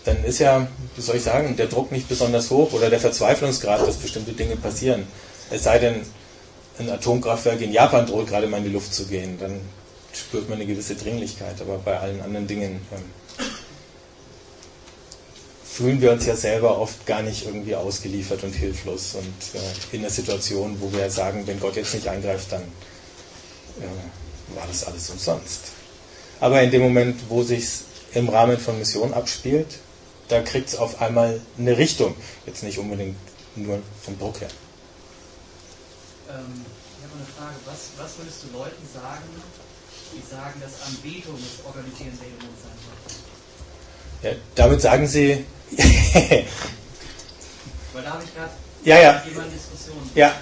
Speaker 1: dann ist ja, wie soll ich sagen, der Druck nicht besonders hoch oder der Verzweiflungsgrad, dass bestimmte Dinge passieren. Es sei denn, ein Atomkraftwerk in Japan droht gerade mal in die Luft zu gehen, dann spürt man eine gewisse Dringlichkeit. Aber bei allen anderen Dingen ähm, fühlen wir uns ja selber oft gar nicht irgendwie ausgeliefert und hilflos und äh, in einer Situation, wo wir sagen, wenn Gott jetzt nicht eingreift, dann äh, war das alles umsonst. Aber in dem Moment, wo sich im Rahmen von Mission abspielt, da kriegt es auf einmal eine Richtung. Jetzt nicht unbedingt nur vom Druck her.
Speaker 2: Ähm, ich habe eine Frage. Was, was würdest du Leuten sagen, die sagen, dass Anbetung das organisierende Element sein
Speaker 1: soll? Ja, damit sagen sie.
Speaker 2: Weil da habe ich gerade
Speaker 1: ja, ja.
Speaker 2: jemand Diskussion.
Speaker 1: Ja,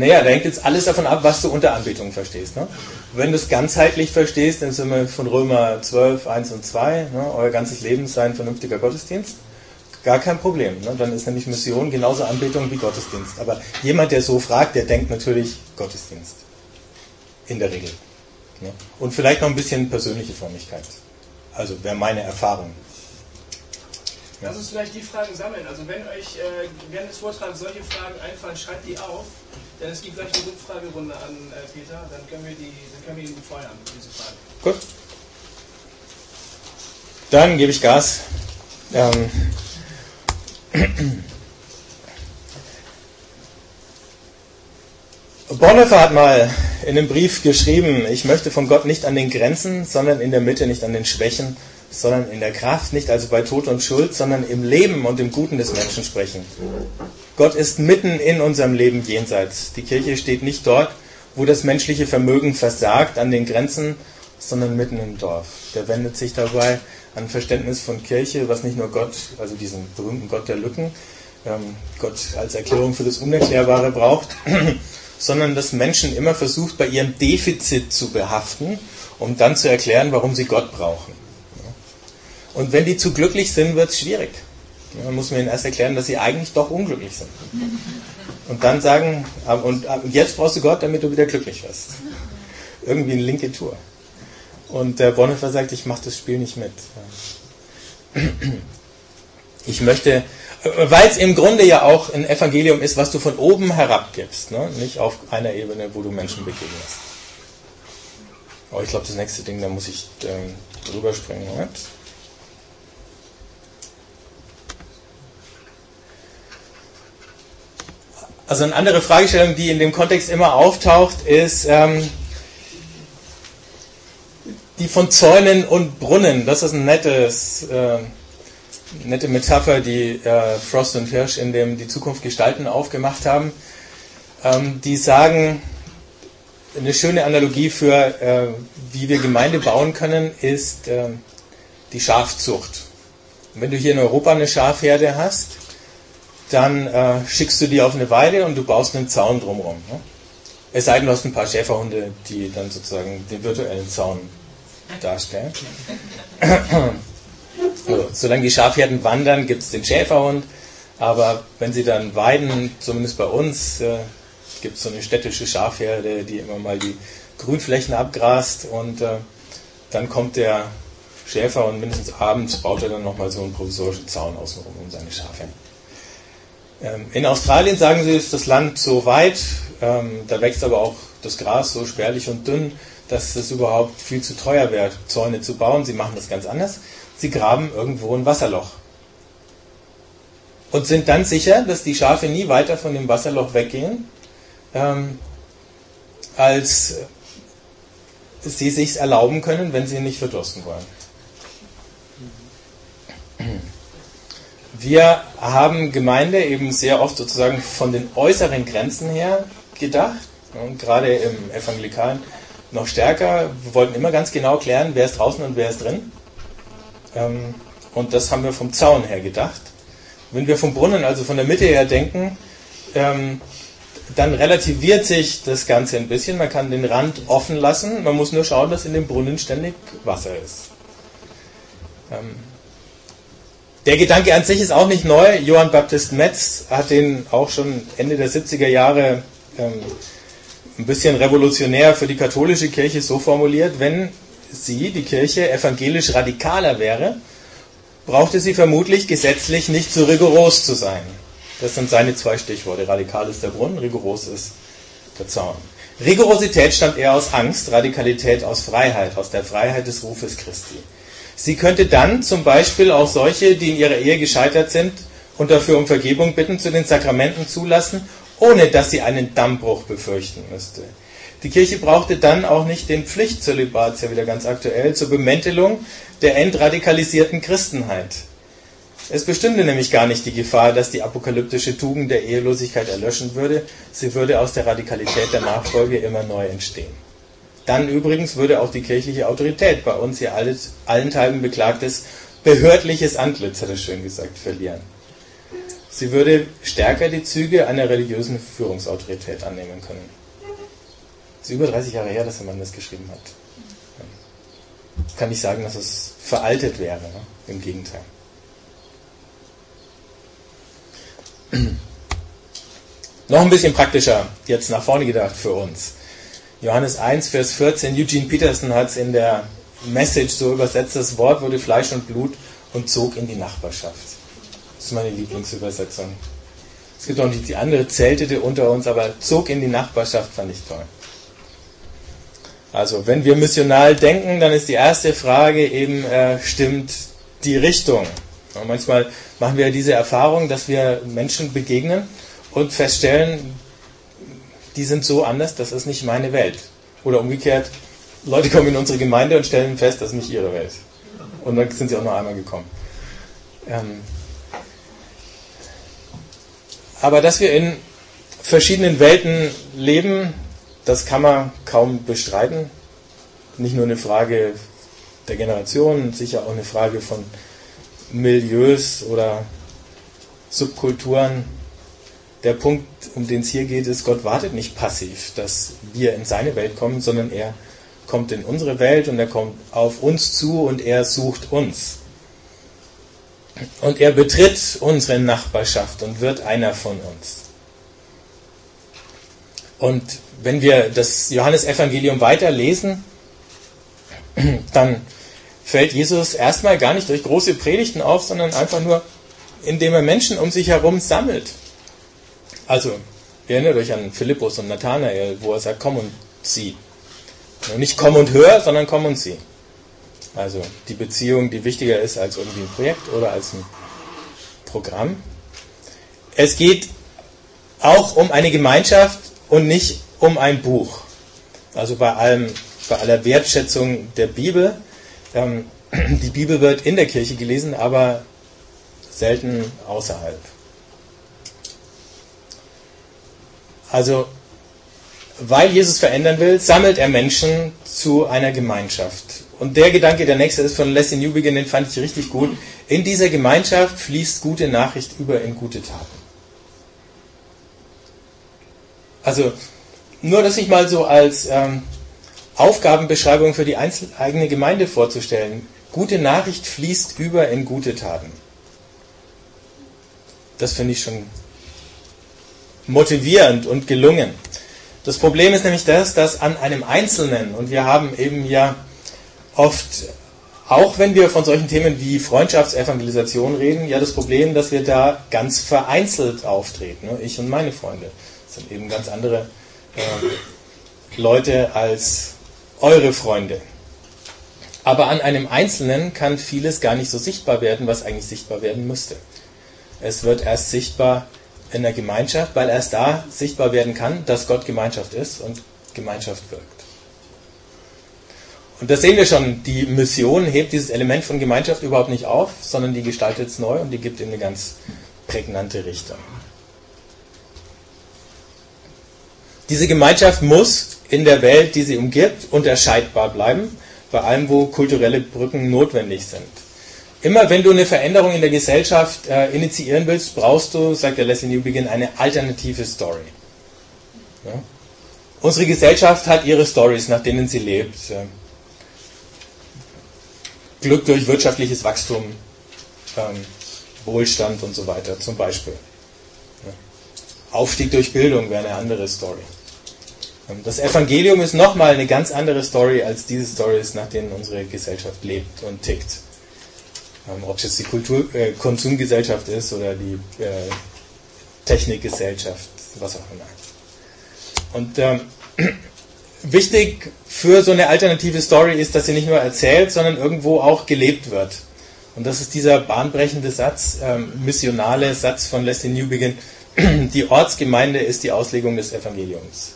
Speaker 1: naja, da hängt jetzt alles davon ab, was du unter Anbetung verstehst. Ne? Wenn du es ganzheitlich verstehst, dann sind wir von Römer 12, 1 und 2, ne? euer ganzes Leben sei ein vernünftiger Gottesdienst. Gar kein Problem. Ne? Dann ist nämlich Mission genauso Anbetung wie Gottesdienst. Aber jemand, der so fragt, der denkt natürlich Gottesdienst. In der Regel. Ne? Und vielleicht noch ein bisschen persönliche Frömmigkeit. Also wäre meine Erfahrung.
Speaker 3: Lass uns vielleicht die Fragen sammeln. Also wenn euch äh, während des Vortrags solche Fragen einfallen, schreibt die auf. Denn es gibt gleich eine Rückfragerunde an äh, Peter. Dann können wir die, dann können wir ihn befeuern mit diese Fragen.
Speaker 1: Gut. Dann gebe ich Gas. Ähm. Bonhoeffer hat mal in einem Brief geschrieben, ich möchte von Gott nicht an den Grenzen, sondern in der Mitte, nicht an den Schwächen, sondern in der Kraft, nicht also bei Tod und Schuld, sondern im Leben und im Guten des Menschen sprechen. Gott ist mitten in unserem Leben jenseits. Die Kirche steht nicht dort, wo das menschliche Vermögen versagt, an den Grenzen, sondern mitten im Dorf. Der wendet sich dabei an Verständnis von Kirche, was nicht nur Gott, also diesen berühmten Gott der Lücken, ähm, Gott als Erklärung für das Unerklärbare braucht, sondern dass Menschen immer versucht, bei ihrem Defizit zu behaften, um dann zu erklären, warum sie Gott brauchen. Und wenn die zu glücklich sind, wird es schwierig. Man muss mir ihnen erst erklären, dass sie eigentlich doch unglücklich sind. Und dann sagen, und jetzt brauchst du Gott, damit du wieder glücklich wirst. Irgendwie eine linke Tour. Und der Bonhoeffer sagt, ich mache das Spiel nicht mit. Ich möchte weil es im Grunde ja auch ein Evangelium ist, was du von oben herab gibst, ne? nicht auf einer Ebene, wo du Menschen begegnest. Aber ich glaube, das nächste Ding, da muss ich ähm, drüber springen. Moment. Also eine andere Fragestellung, die in dem Kontext immer auftaucht, ist ähm, die von Zäunen und Brunnen. Das ist ein nettes... Äh, nette Metapher, die äh, Frost und Hirsch in dem Die Zukunft gestalten aufgemacht haben. Ähm, die sagen, eine schöne Analogie für, äh, wie wir Gemeinde bauen können, ist äh, die Schafzucht. wenn du hier in Europa eine Schafherde hast, dann äh, schickst du die auf eine Weide und du baust einen Zaun drumherum. Ne? Es sei denn, du hast ein paar Schäferhunde, die dann sozusagen den virtuellen Zaun darstellen. Also, solange die Schafherden wandern, gibt es den Schäferhund. Aber wenn sie dann weiden, zumindest bei uns, äh, gibt es so eine städtische Schafherde, die immer mal die Grünflächen abgrast. Und äh, dann kommt der Schäfer und mindestens abends baut er dann nochmal so einen provisorischen Zaun außenrum um seine Schafe. Ähm, in Australien sagen sie, ist das Land so weit, ähm, da wächst aber auch das Gras so spärlich und dünn, dass es überhaupt viel zu teuer wäre, Zäune zu bauen. Sie machen das ganz anders sie graben irgendwo ein Wasserloch. Und sind dann sicher, dass die Schafe nie weiter von dem Wasserloch weggehen, ähm, als sie sich erlauben können, wenn sie nicht verdursten wollen. Wir haben Gemeinde eben sehr oft sozusagen von den äußeren Grenzen her gedacht, und gerade im Evangelikalen noch stärker. Wir wollten immer ganz genau klären, wer ist draußen und wer ist drin. Ähm, und das haben wir vom Zaun her gedacht. Wenn wir vom Brunnen, also von der Mitte her denken, ähm, dann relativiert sich das Ganze ein bisschen. Man kann den Rand offen lassen. Man muss nur schauen, dass in dem Brunnen ständig Wasser ist. Ähm, der Gedanke an sich ist auch nicht neu. Johann Baptist Metz hat den auch schon Ende der 70er Jahre ein bisschen revolutionär für die katholische Kirche so formuliert, wenn sie, die Kirche, evangelisch radikaler wäre, brauchte sie vermutlich gesetzlich nicht so rigoros zu sein. Das sind seine zwei Stichworte. Radikal ist der Brunnen, rigoros ist der Zaun. Rigorosität stammt eher aus Angst, Radikalität aus Freiheit, aus der Freiheit des Rufes Christi. Sie könnte dann zum Beispiel auch solche, die in ihrer Ehe gescheitert sind und dafür um Vergebung bitten, zu den Sakramenten zulassen, ohne dass sie einen Dammbruch befürchten müsste. Die Kirche brauchte dann auch nicht den Pflichtzölibat, ja wieder ganz aktuell, zur Bemäntelung der entradikalisierten Christenheit. Es bestünde nämlich gar nicht die Gefahr, dass die apokalyptische Tugend der Ehelosigkeit erlöschen würde. Sie würde aus der Radikalität der Nachfolge immer neu entstehen. Dann übrigens würde auch die kirchliche Autorität bei uns hier alles, allenthalben beklagtes behördliches Antlitz, hat er schön gesagt, verlieren. Sie würde stärker die Züge einer religiösen Führungsautorität annehmen können. Es ist über 30 Jahre her, dass der Mann das geschrieben hat. Kann ich sagen, dass es veraltet wäre. Ne? Im Gegenteil. Noch ein bisschen praktischer, jetzt nach vorne gedacht für uns. Johannes 1, Vers 14, Eugene Peterson hat es in der Message so übersetzt, das Wort wurde Fleisch und Blut und zog in die Nachbarschaft. Das ist meine Lieblingsübersetzung. Es gibt auch nicht die andere, zeltete unter uns, aber zog in die Nachbarschaft fand ich toll. Also, wenn wir missional denken, dann ist die erste Frage eben, äh, stimmt die Richtung? Und manchmal machen wir diese Erfahrung, dass wir Menschen begegnen und feststellen, die sind so anders, das ist nicht meine Welt. Oder umgekehrt, Leute kommen in unsere Gemeinde und stellen fest, das ist nicht ihre Welt. Und dann sind sie auch noch einmal gekommen. Ähm aber dass wir in verschiedenen Welten leben, das kann man kaum bestreiten. Nicht nur eine Frage der Generation, sicher auch eine Frage von Milieus oder Subkulturen. Der Punkt, um den es hier geht, ist, Gott wartet nicht passiv, dass wir in seine Welt kommen, sondern er kommt in unsere Welt und er kommt auf uns zu und er sucht uns. Und er betritt unsere Nachbarschaft und wird einer von uns. Und wenn wir das Johannesevangelium weiterlesen, dann fällt Jesus erstmal gar nicht durch große Predigten auf, sondern einfach nur, indem er Menschen um sich herum sammelt. Also, erinnert euch an Philippus und Nathanael, wo er sagt, komm und sieh. Nicht komm und hör, sondern komm und sieh. Also die Beziehung, die wichtiger ist als irgendwie ein Projekt oder als ein Programm. Es geht auch um eine Gemeinschaft und nicht um ein Buch. Also bei allem, bei aller Wertschätzung der Bibel ähm, die Bibel wird in der Kirche gelesen, aber selten außerhalb. Also, weil Jesus verändern will, sammelt er Menschen zu einer Gemeinschaft. Und der Gedanke, der nächste ist von Leslie Newbegin, den fand ich richtig gut. In dieser Gemeinschaft fließt gute Nachricht über in gute Taten. Also, nur das ich mal so als ähm, Aufgabenbeschreibung für die eigene Gemeinde vorzustellen. Gute Nachricht fließt über in gute Taten. Das finde ich schon motivierend und gelungen. Das Problem ist nämlich das, dass an einem Einzelnen, und wir haben eben ja oft, auch wenn wir von solchen Themen wie Freundschaftsevangelisation reden, ja das Problem, dass wir da ganz vereinzelt auftreten. Ne? Ich und meine Freunde. Sind eben ganz andere äh, Leute als eure Freunde. Aber an einem Einzelnen kann vieles gar nicht so sichtbar werden, was eigentlich sichtbar werden müsste. Es wird erst sichtbar in der Gemeinschaft, weil erst da sichtbar werden kann, dass Gott Gemeinschaft ist und Gemeinschaft wirkt. Und das sehen wir schon, die Mission hebt dieses Element von Gemeinschaft überhaupt nicht auf, sondern die gestaltet es neu und die gibt ihm eine ganz prägnante Richtung. Diese Gemeinschaft muss in der Welt, die sie umgibt, unterscheidbar bleiben, bei allem, wo kulturelle Brücken notwendig sind. Immer wenn du eine Veränderung in der Gesellschaft äh, initiieren willst, brauchst du, sagt der Leslie Newbegin, eine alternative Story. Ja? Unsere Gesellschaft hat ihre Stories, nach denen sie lebt. Glück durch wirtschaftliches Wachstum, ähm, Wohlstand und so weiter zum Beispiel. Aufstieg durch Bildung wäre eine andere Story. Das Evangelium ist nochmal eine ganz andere Story als diese Stories, nach denen unsere Gesellschaft lebt und tickt. Ähm, ob es jetzt die Kultur, äh, Konsumgesellschaft ist oder die äh, Technikgesellschaft, was auch immer. Und ähm, wichtig für so eine alternative Story ist, dass sie nicht nur erzählt, sondern irgendwo auch gelebt wird. Und das ist dieser bahnbrechende Satz, ähm, missionale Satz von Leslie Newbegin. Die Ortsgemeinde ist die Auslegung des Evangeliums.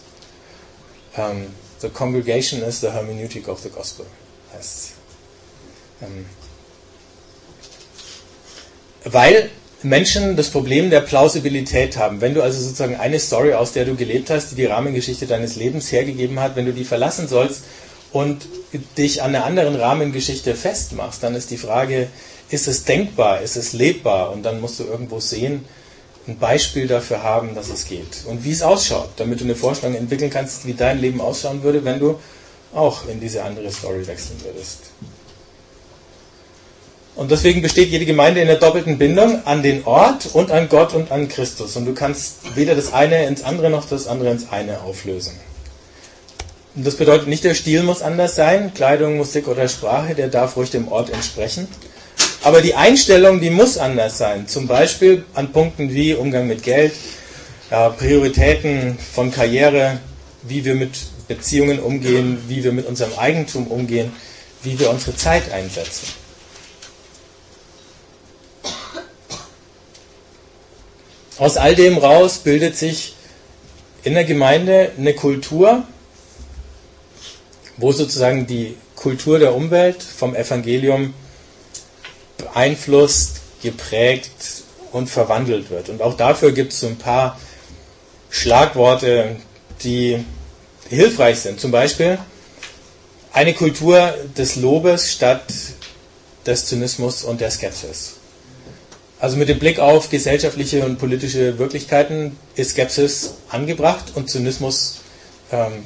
Speaker 1: Um, the congregation is the hermeneutic of the gospel. Heißt, ähm, weil Menschen das Problem der Plausibilität haben. Wenn du also sozusagen eine Story, aus der du gelebt hast, die die Rahmengeschichte deines Lebens hergegeben hat, wenn du die verlassen sollst und dich an einer anderen Rahmengeschichte festmachst, dann ist die Frage, ist es denkbar, ist es lebbar? Und dann musst du irgendwo sehen, ein Beispiel dafür haben, dass es geht und wie es ausschaut, damit du eine Vorstellung entwickeln kannst, wie dein Leben ausschauen würde, wenn du auch in diese andere Story wechseln würdest. Und deswegen besteht jede Gemeinde in der doppelten Bindung an den Ort und an Gott und an Christus. Und du kannst weder das eine ins andere noch das andere ins eine auflösen. Das bedeutet nicht, der Stil muss anders sein, Kleidung, Musik oder Sprache, der darf ruhig dem Ort entsprechen. Aber die Einstellung, die muss anders sein. Zum Beispiel an Punkten wie Umgang mit Geld, Prioritäten von Karriere, wie wir mit Beziehungen umgehen, wie wir mit unserem Eigentum umgehen, wie wir unsere Zeit einsetzen. Aus all dem raus bildet sich in der Gemeinde eine Kultur, wo sozusagen die Kultur der Umwelt vom Evangelium beeinflusst, geprägt und verwandelt wird. Und auch dafür gibt es so ein paar Schlagworte, die hilfreich sind. Zum Beispiel eine Kultur des Lobes statt des Zynismus und der Skepsis. Also mit dem Blick auf gesellschaftliche und politische Wirklichkeiten ist Skepsis angebracht und Zynismus ähm,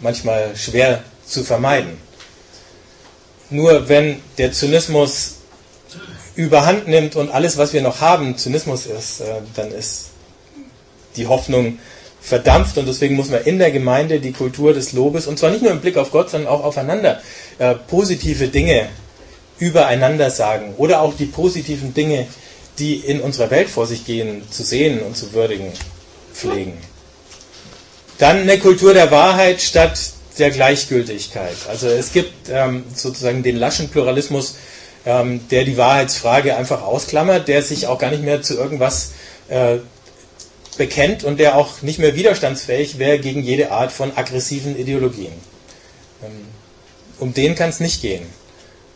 Speaker 1: manchmal schwer zu vermeiden. Nur wenn der Zynismus überhand nimmt und alles, was wir noch haben, Zynismus ist, äh, dann ist die Hoffnung verdampft und deswegen muss man in der Gemeinde die Kultur des Lobes, und zwar nicht nur im Blick auf Gott, sondern auch aufeinander, äh, positive Dinge übereinander sagen oder auch die positiven Dinge, die in unserer Welt vor sich gehen, zu sehen und zu würdigen pflegen. Dann eine Kultur der Wahrheit statt der Gleichgültigkeit. Also es gibt ähm, sozusagen den laschen Pluralismus, ähm, der die Wahrheitsfrage einfach ausklammert, der sich auch gar nicht mehr zu irgendwas äh, bekennt und der auch nicht mehr widerstandsfähig wäre gegen jede Art von aggressiven Ideologien. Ähm, um den kann es nicht gehen.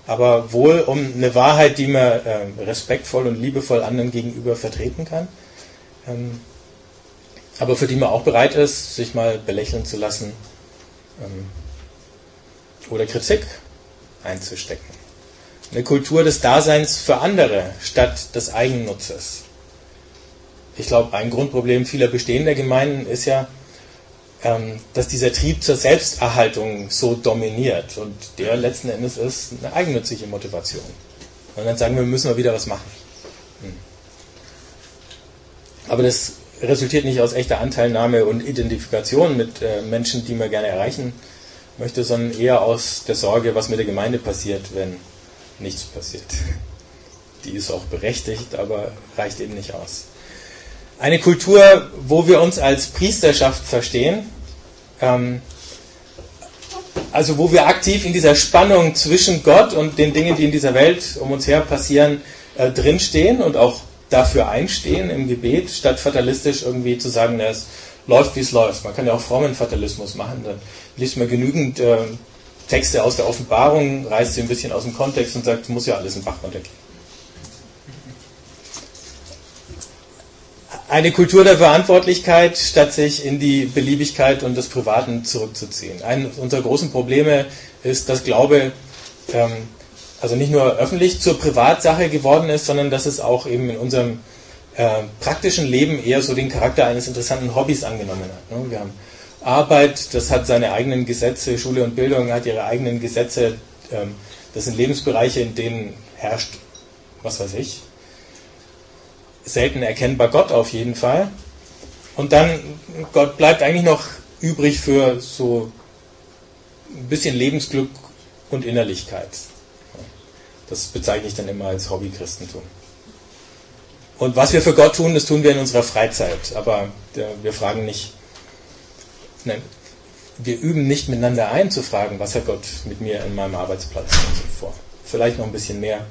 Speaker 1: Aber wohl um eine Wahrheit, die man äh, respektvoll und liebevoll anderen gegenüber vertreten kann. Ähm, aber für die man auch bereit ist, sich mal belächeln zu lassen ähm, oder Kritik einzustecken. Eine Kultur des Daseins für andere statt des Eigennutzes. Ich glaube, ein Grundproblem vieler bestehender Gemeinden ist ja, dass dieser Trieb zur Selbsterhaltung so dominiert. Und der letzten Endes ist eine eigennützige Motivation. Und dann sagen wir, müssen wir wieder was machen. Hm. Aber das resultiert nicht aus echter Anteilnahme und Identifikation mit äh, Menschen, die man gerne erreichen möchte, sondern eher aus der Sorge, was mit der Gemeinde passiert, wenn nichts passiert. Die ist auch berechtigt, aber reicht eben nicht aus. Eine Kultur, wo wir uns als Priesterschaft verstehen, ähm, also wo wir aktiv in dieser Spannung zwischen Gott und den Dingen, die in dieser Welt um uns her passieren, äh, drinstehen und auch dafür einstehen im Gebet, statt fatalistisch irgendwie zu sagen, es läuft, wie es läuft. Man kann ja auch frommen Fatalismus machen. Dann liest man genügend äh, Texte aus der Offenbarung, reißt sie ein bisschen aus dem Kontext und sagt, muss ja alles in Bach runtergehen. Eine Kultur der Verantwortlichkeit, statt sich in die Beliebigkeit und des Privaten zurückzuziehen. Ein unserer großen Probleme ist, dass Glaube ähm, also nicht nur öffentlich zur Privatsache geworden ist, sondern dass es auch eben in unserem äh, praktischen Leben eher so den Charakter eines interessanten Hobbys angenommen hat. Ne? Wir haben Arbeit, das hat seine eigenen Gesetze, Schule und Bildung hat ihre eigenen Gesetze. Ähm, das sind Lebensbereiche, in denen herrscht, was weiß ich, selten erkennbar Gott auf jeden Fall. Und dann, Gott bleibt eigentlich noch übrig für so ein bisschen Lebensglück und Innerlichkeit. Das bezeichne ich dann immer als Hobby-Christentum. Und was wir für Gott tun, das tun wir in unserer Freizeit. Aber wir fragen nicht, nein, wir üben nicht miteinander ein zu fragen, was hat Gott mit mir in meinem Arbeitsplatz vor. Vielleicht noch ein bisschen mehr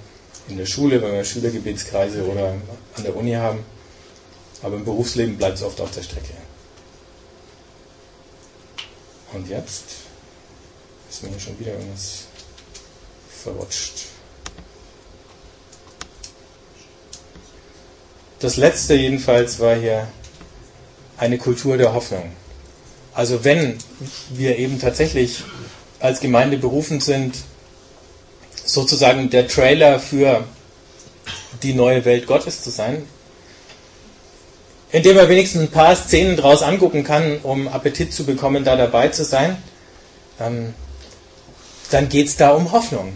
Speaker 1: in der Schule, wenn wir Schülergebetskreise oder an der Uni haben. Aber im Berufsleben bleibt es oft auf der Strecke. Und jetzt ist mir schon wieder irgendwas verrutscht. Das letzte jedenfalls war hier eine Kultur der Hoffnung. Also wenn wir eben tatsächlich als Gemeinde berufen sind, sozusagen der Trailer für die neue Welt Gottes zu sein, indem er wenigstens ein paar Szenen draus angucken kann, um Appetit zu bekommen, da dabei zu sein, dann geht es da um Hoffnung.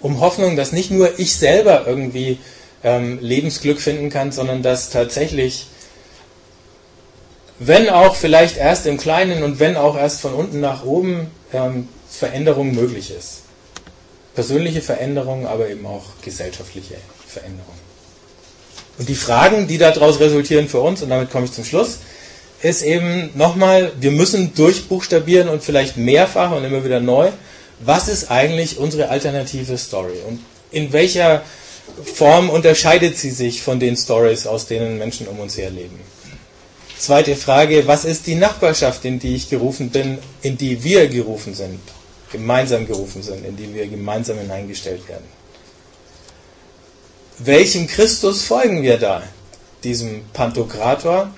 Speaker 1: Um Hoffnung, dass nicht nur ich selber irgendwie ähm, Lebensglück finden kann, sondern dass tatsächlich wenn auch vielleicht erst im Kleinen und wenn auch erst von unten nach oben ähm, Veränderung möglich ist. Persönliche Veränderung, aber eben auch gesellschaftliche Veränderung. Und die Fragen, die daraus resultieren für uns, und damit komme ich zum Schluss, ist eben nochmal, wir müssen durchbuchstabieren und vielleicht mehrfach und immer wieder neu, was ist eigentlich unsere alternative Story und in welcher Form unterscheidet sie sich von den Stories, aus denen Menschen um uns her leben. Zweite Frage, was ist die Nachbarschaft, in die ich gerufen bin, in die wir gerufen sind, gemeinsam gerufen sind, in die wir gemeinsam hineingestellt werden? Welchem Christus folgen wir da? Diesem Pantokrator,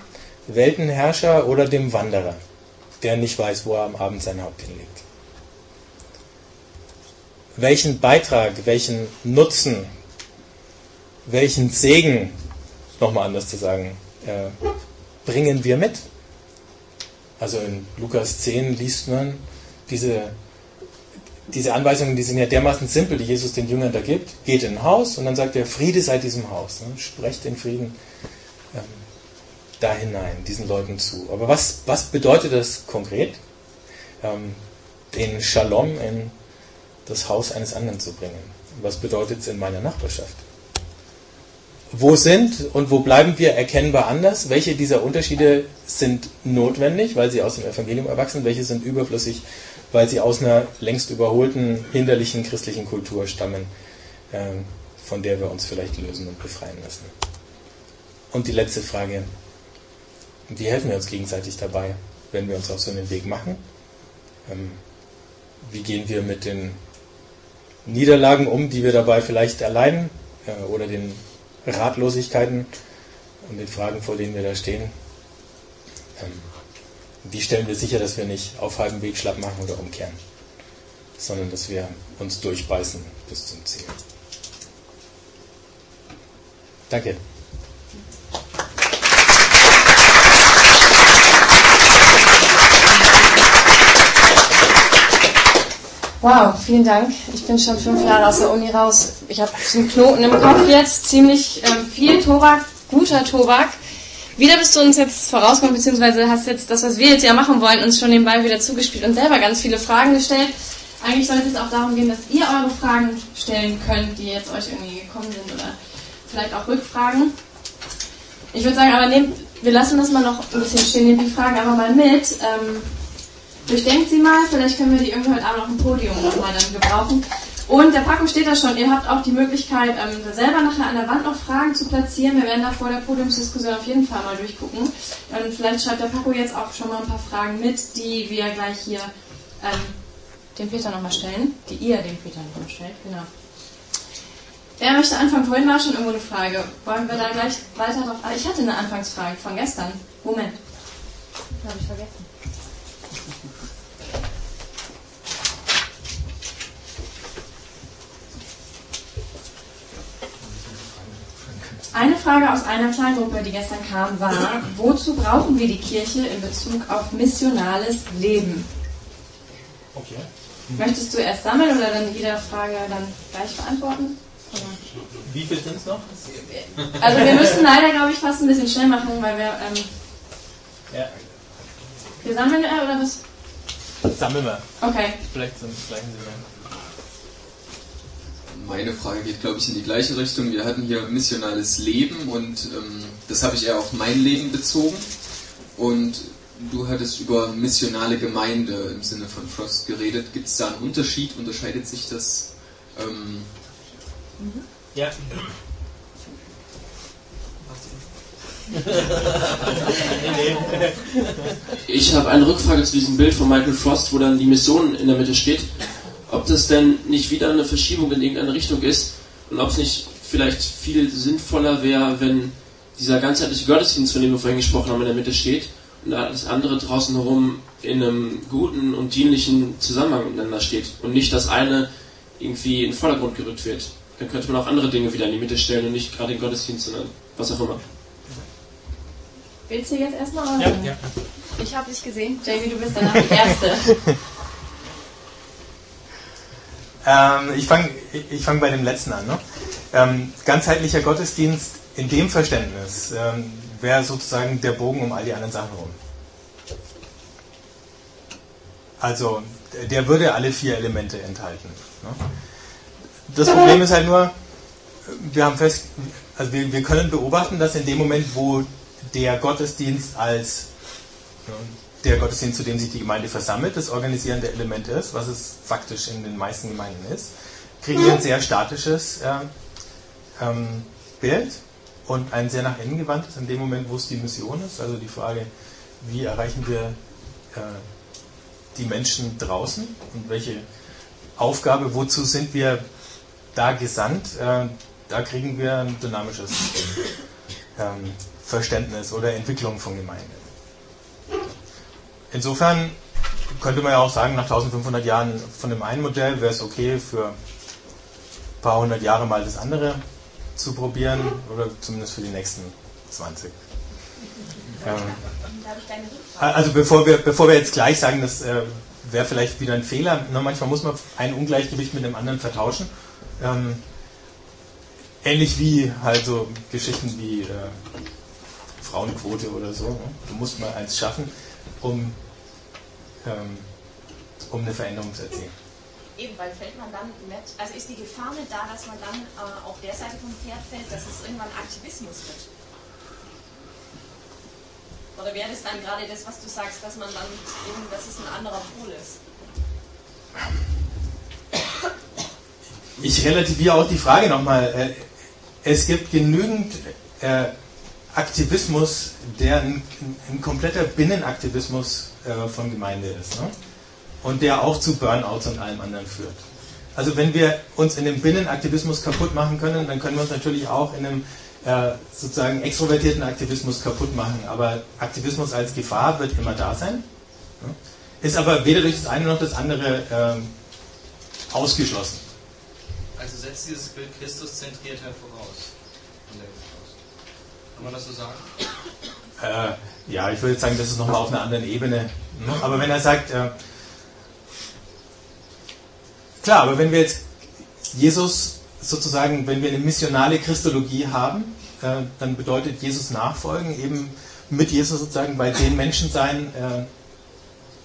Speaker 1: Weltenherrscher oder dem Wanderer, der nicht weiß, wo er am Abend sein Haupt hinlegt? Welchen Beitrag, welchen Nutzen, welchen Segen, nochmal anders zu sagen, äh, bringen wir mit? Also in Lukas 10 liest man diese, diese Anweisungen, die sind ja dermaßen simpel, die Jesus den Jüngern da gibt. Geht in ein Haus und dann sagt er, Friede sei diesem Haus. Ne? Sprecht den Frieden ähm, da hinein, diesen Leuten zu. Aber was, was bedeutet das konkret? Ähm, den Shalom in das Haus eines anderen zu bringen. Was bedeutet es in meiner Nachbarschaft? wo sind und wo bleiben wir erkennbar anders? Welche dieser Unterschiede sind notwendig, weil sie aus dem Evangelium erwachsen? Welche sind überflüssig, weil sie aus einer längst überholten, hinderlichen christlichen Kultur stammen, ähm, von der wir uns vielleicht lösen und befreien müssen? Und die letzte Frage, wie helfen wir uns gegenseitig dabei, wenn wir uns auf so einen Weg machen? Ähm, wie gehen wir mit den Niederlagen um, die wir dabei vielleicht erleiden äh, oder den Ratlosigkeiten und den Fragen, vor denen wir da stehen. Wie stellen wir sicher, dass wir nicht auf halbem Weg schlapp machen oder umkehren, sondern dass wir uns durchbeißen bis zum Ziel. Danke.
Speaker 4: Wow, vielen Dank. Ich bin schon fünf Jahre aus der Uni raus. Ich habe einen Knoten im Kopf jetzt, ziemlich ähm, viel Tobak, guter Tobak. Wieder bist du uns jetzt vorausgekommen, beziehungsweise hast jetzt das, was wir jetzt ja machen wollen, uns schon den Ball wieder zugespielt und selber ganz viele Fragen gestellt. Eigentlich sollte es auch darum gehen, dass ihr eure Fragen stellen könnt, die jetzt euch irgendwie gekommen sind oder vielleicht auch Rückfragen. Ich würde sagen, aber nehmt, wir lassen das mal noch ein bisschen stehen, nehmt die Fragen einfach mal mit. Ähm, Durchdenkt sie mal, vielleicht können wir die irgendwann heute Abend auf dem Podium nochmal dann gebrauchen. Und der Packung steht da schon. Ihr habt auch die Möglichkeit, ähm, selber nachher an der Wand noch Fragen zu platzieren. Wir werden da vor der Podiumsdiskussion auf jeden Fall mal durchgucken. Und vielleicht schreibt der Paco jetzt auch schon mal ein paar Fragen mit, die wir gleich hier ähm, dem Peter nochmal stellen. Die ihr dem Peter nochmal stellt, genau. Wer möchte anfangen? Vorhin war schon irgendwo eine Frage. Wollen wir da gleich weiter drauf? Ah, ich hatte eine Anfangsfrage von gestern. Moment. Habe ich vergessen. Eine Frage aus einer Kleingruppe, die gestern kam, war, wozu brauchen wir die Kirche in Bezug auf missionales Leben? Okay. Möchtest du erst sammeln oder dann jede Frage dann gleich beantworten?
Speaker 1: Wie viel sind es noch?
Speaker 4: Also wir müssen leider, glaube ich, fast ein bisschen schnell machen, weil wir... Ähm, ja. Wir sammeln äh, oder was?
Speaker 1: Sammeln wir.
Speaker 4: Okay.
Speaker 1: Vielleicht zum gleichen Sinne
Speaker 5: meine Frage geht, glaube ich, in die gleiche Richtung. Wir hatten hier missionales Leben und ähm, das habe ich eher auf mein Leben bezogen. Und du hattest über missionale Gemeinde im Sinne von Frost geredet. Gibt es da einen Unterschied? Unterscheidet sich das? Ähm
Speaker 1: mhm. Ja.
Speaker 6: Ich habe eine Rückfrage zu diesem Bild von Michael Frost, wo dann die Mission in der Mitte steht ob das denn nicht wieder eine Verschiebung in irgendeine Richtung ist und ob es nicht vielleicht viel sinnvoller wäre, wenn dieser ganzheitliche Gottesdienst, von dem wir vorhin gesprochen haben, in der Mitte steht und alles andere draußen herum in einem guten und dienlichen Zusammenhang miteinander steht und nicht das eine irgendwie in den Vordergrund gerückt wird. Dann könnte man auch andere Dinge wieder in die Mitte stellen und nicht gerade den Gottesdienst, sondern was auch immer.
Speaker 4: Willst du jetzt erstmal?
Speaker 1: Ja, ja.
Speaker 4: Ich habe dich gesehen. Jamie, du bist danach die Erste.
Speaker 1: Ähm, ich fange ich fang bei dem letzten an. Ne? Ähm, ganzheitlicher Gottesdienst in dem Verständnis ähm, wäre sozusagen der Bogen um all die anderen Sachen rum. Also der würde alle vier Elemente enthalten. Ne? Das Problem ist halt nur, wir haben fest, also wir, wir können beobachten, dass in dem Moment, wo der Gottesdienst als ne, der Gottesdienst, zu dem sich die Gemeinde versammelt, das organisierende Element ist, was es faktisch in den meisten Gemeinden ist, kriegen wir ein sehr statisches äh, ähm, Bild und ein sehr nach innen gewandtes in dem Moment, wo es die Mission ist. Also die Frage, wie erreichen wir äh, die Menschen draußen und welche Aufgabe, wozu sind wir da gesandt, äh, da kriegen wir ein dynamisches ähm, Verständnis oder Entwicklung von Gemeinde. Insofern könnte man ja auch sagen, nach 1500 Jahren von dem einen Modell wäre es okay, für ein paar hundert Jahre mal das andere zu probieren oder zumindest für die nächsten 20. Ähm, also bevor wir, bevor wir jetzt gleich sagen, das äh, wäre vielleicht wieder ein Fehler, ne, manchmal muss man ein Ungleichgewicht mit dem anderen vertauschen. Ähm, ähnlich wie halt so Geschichten wie äh, Frauenquote oder so. Ne? Du musst mal eins schaffen, um, ähm, um eine Veränderung zu erzielen.
Speaker 7: Eben, weil fällt man dann nicht, also ist die Gefahr nicht da, dass man dann äh, auf der Seite vom Pferd fällt, dass es irgendwann Aktivismus wird? Oder wäre das dann gerade das, was du sagst, dass man dann eben, dass es ein anderer Pol ist?
Speaker 1: Ich relativiere auch die Frage nochmal. Äh, es gibt genügend äh, Aktivismus, der ein, ein kompletter Binnenaktivismus äh, von Gemeinde ist. Ne? Und der auch zu Burnouts und allem anderen führt. Also wenn wir uns in dem Binnenaktivismus kaputt machen können, dann können wir uns natürlich auch in einem äh, sozusagen extrovertierten Aktivismus kaputt machen. Aber Aktivismus als Gefahr wird immer da sein. Ne? Ist aber weder durch das eine noch das andere ähm, ausgeschlossen.
Speaker 2: Also setzt dieses Bild Christus zentriert voraus. Kann man das so sagen?
Speaker 1: Äh, ja, ich würde sagen, das ist nochmal auf einer anderen Ebene. Ne? Aber wenn er sagt, äh, klar, aber wenn wir jetzt Jesus sozusagen, wenn wir eine missionale Christologie haben, äh, dann bedeutet Jesus nachfolgen eben mit Jesus sozusagen bei den Menschen sein, äh,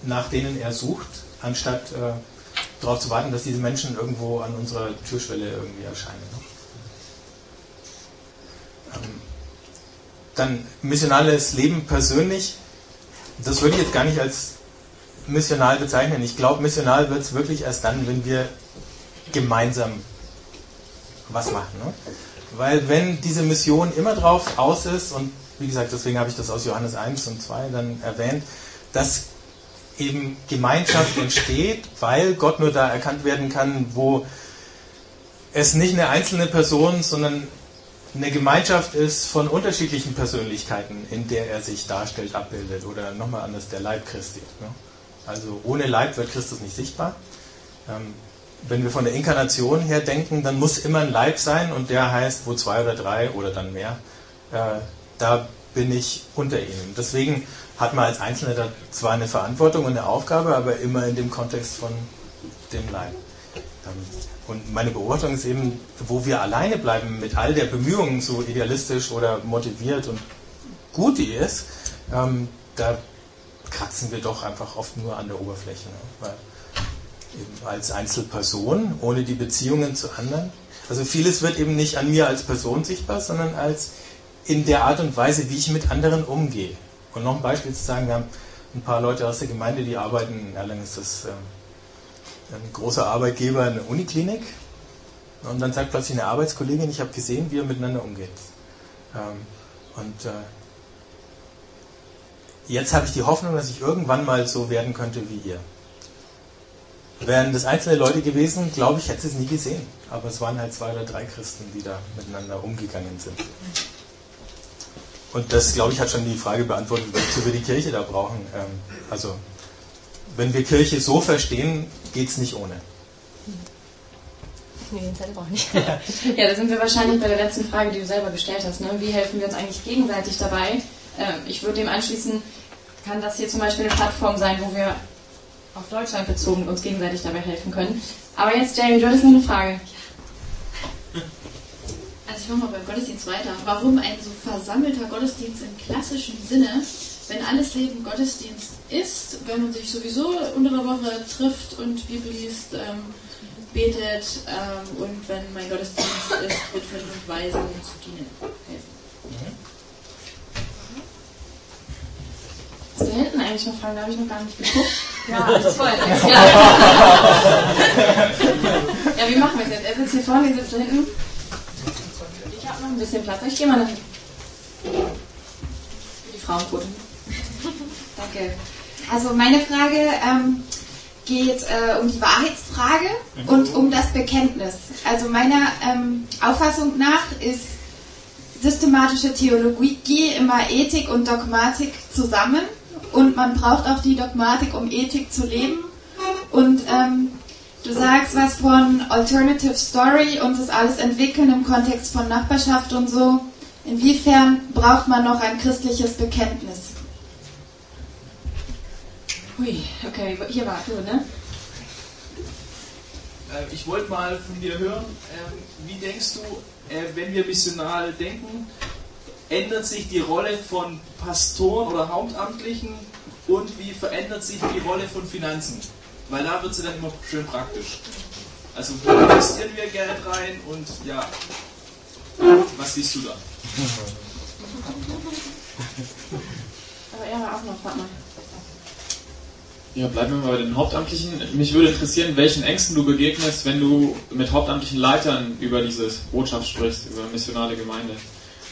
Speaker 1: nach denen er sucht, anstatt äh, darauf zu warten, dass diese Menschen irgendwo an unserer Türschwelle irgendwie erscheinen. Ne? Ähm, dann missionales Leben persönlich, das würde ich jetzt gar nicht als missional bezeichnen. Ich glaube, missional wird es wirklich erst dann, wenn wir gemeinsam was machen. Ne? Weil wenn diese Mission immer drauf aus ist, und wie gesagt, deswegen habe ich das aus Johannes 1 und 2 dann erwähnt, dass eben Gemeinschaft entsteht, weil Gott nur da erkannt werden kann, wo es nicht eine einzelne Person, sondern eine Gemeinschaft ist von unterschiedlichen Persönlichkeiten, in der er sich darstellt, abbildet. Oder nochmal anders, der Leib Christi. Ne? Also ohne Leib wird Christus nicht sichtbar. Ähm, wenn wir von der Inkarnation her denken, dann muss immer ein Leib sein und der heißt, wo zwei oder drei oder dann mehr, äh, da bin ich unter ihnen. Deswegen hat man als Einzelner da zwar eine Verantwortung und eine Aufgabe, aber immer in dem Kontext von dem Leib. Ähm, und meine Beobachtung ist eben, wo wir alleine bleiben mit all der Bemühungen, so idealistisch oder motiviert und gut die ist, ähm, da kratzen wir doch einfach oft nur an der Oberfläche. Ne? Weil eben als Einzelperson, ohne die Beziehungen zu anderen. Also vieles wird eben nicht an mir als Person sichtbar, sondern als in der Art und Weise, wie ich mit anderen umgehe. Und noch ein Beispiel zu sagen, wir haben ein paar Leute aus der Gemeinde, die arbeiten, in Erlangen ist das ähm, ein großer Arbeitgeber, eine Uniklinik. Und dann sagt plötzlich eine Arbeitskollegin, ich habe gesehen, wie ihr miteinander umgeht. Ähm, und äh, jetzt habe ich die Hoffnung, dass ich irgendwann mal so werden könnte wie ihr. Wären das einzelne Leute gewesen, glaube ich, hätte es nie gesehen. Aber es waren halt zwei oder drei Christen, die da miteinander umgegangen sind. Und das, glaube ich, hat schon die Frage beantwortet, wozu wir die Kirche da brauchen. Ähm, also wenn wir Kirche so verstehen, geht es nicht ohne.
Speaker 4: Nee, den Zettel ich nicht. ja, da sind wir wahrscheinlich bei der letzten Frage, die du selber gestellt hast. Ne? Wie helfen wir uns eigentlich gegenseitig dabei? Ähm, ich würde dem anschließen, kann das hier zum Beispiel eine Plattform sein, wo wir auf Deutschland bezogen uns gegenseitig dabei helfen können. Aber jetzt, Jamie, du hattest noch eine Frage.
Speaker 8: Also ich mache mal beim Gottesdienst weiter. Warum ein so versammelter Gottesdienst im klassischen Sinne
Speaker 4: wenn alles Leben Gottesdienst ist, wenn man sich sowieso unter der Woche trifft und Bibel liest, ähm, betet ähm, und wenn mein Gottesdienst ist, Witwen und Waisen zu dienen, helfen. Was da hinten eigentlich noch fragen? Da habe ich noch gar nicht geguckt. Ja, das ist voll. Ja. ja, wie machen wir es jetzt? Er sitzt hier vorne, ich sitze da hinten. Ich habe noch ein bisschen Platz. Ich gehe mal nach hinten. Die Frauenquote.
Speaker 9: Danke. Also meine Frage ähm, geht äh, um die Wahrheitsfrage und um das Bekenntnis. Also meiner ähm, Auffassung nach ist systematische Theologie immer Ethik und Dogmatik zusammen und man braucht auch die Dogmatik, um Ethik zu leben. Und ähm, du sagst was von Alternative Story und das alles entwickeln im Kontext von Nachbarschaft und so. Inwiefern braucht man noch ein christliches Bekenntnis?
Speaker 4: Hui, okay, hier war du, ne?
Speaker 10: Äh, ich wollte mal von dir hören, äh, wie denkst du, äh, wenn wir missional denken, ändert sich die Rolle von Pastoren oder Hauptamtlichen und wie verändert sich die Rolle von Finanzen? Weil da wird sie dann immer schön praktisch. Also wo investieren wir Geld rein und ja, was siehst du da?
Speaker 4: Aber er war auch noch, warte mal.
Speaker 11: Ja, bleiben wir mal bei den Hauptamtlichen. Mich würde interessieren, welchen Ängsten du begegnest, wenn du mit hauptamtlichen Leitern über diese Botschaft sprichst, über missionale Gemeinde.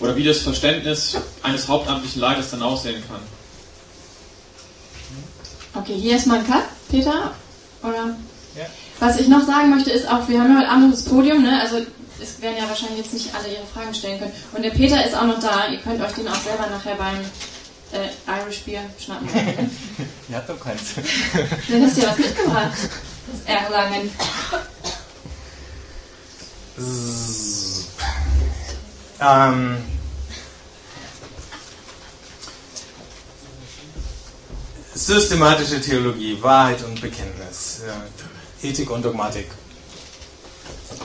Speaker 11: Oder wie das Verständnis eines hauptamtlichen Leiters dann aussehen kann.
Speaker 4: Okay, hier ist mein Cut, Peter. Oder?
Speaker 1: Ja.
Speaker 4: Was ich noch sagen möchte, ist auch, wir haben ja heute Abend das Podium, ne? Also es werden ja wahrscheinlich jetzt nicht alle ihre Fragen stellen können. Und der Peter ist auch noch da. Ihr könnt euch den auch selber nachher beim äh, Irish Beer schnappen.
Speaker 1: Habt doch keins.
Speaker 4: Dann hast du ja was mitgebracht. Das Erlangen.
Speaker 1: Ähm, systematische Theologie, Wahrheit und Bekenntnis, äh, Ethik und Dogmatik.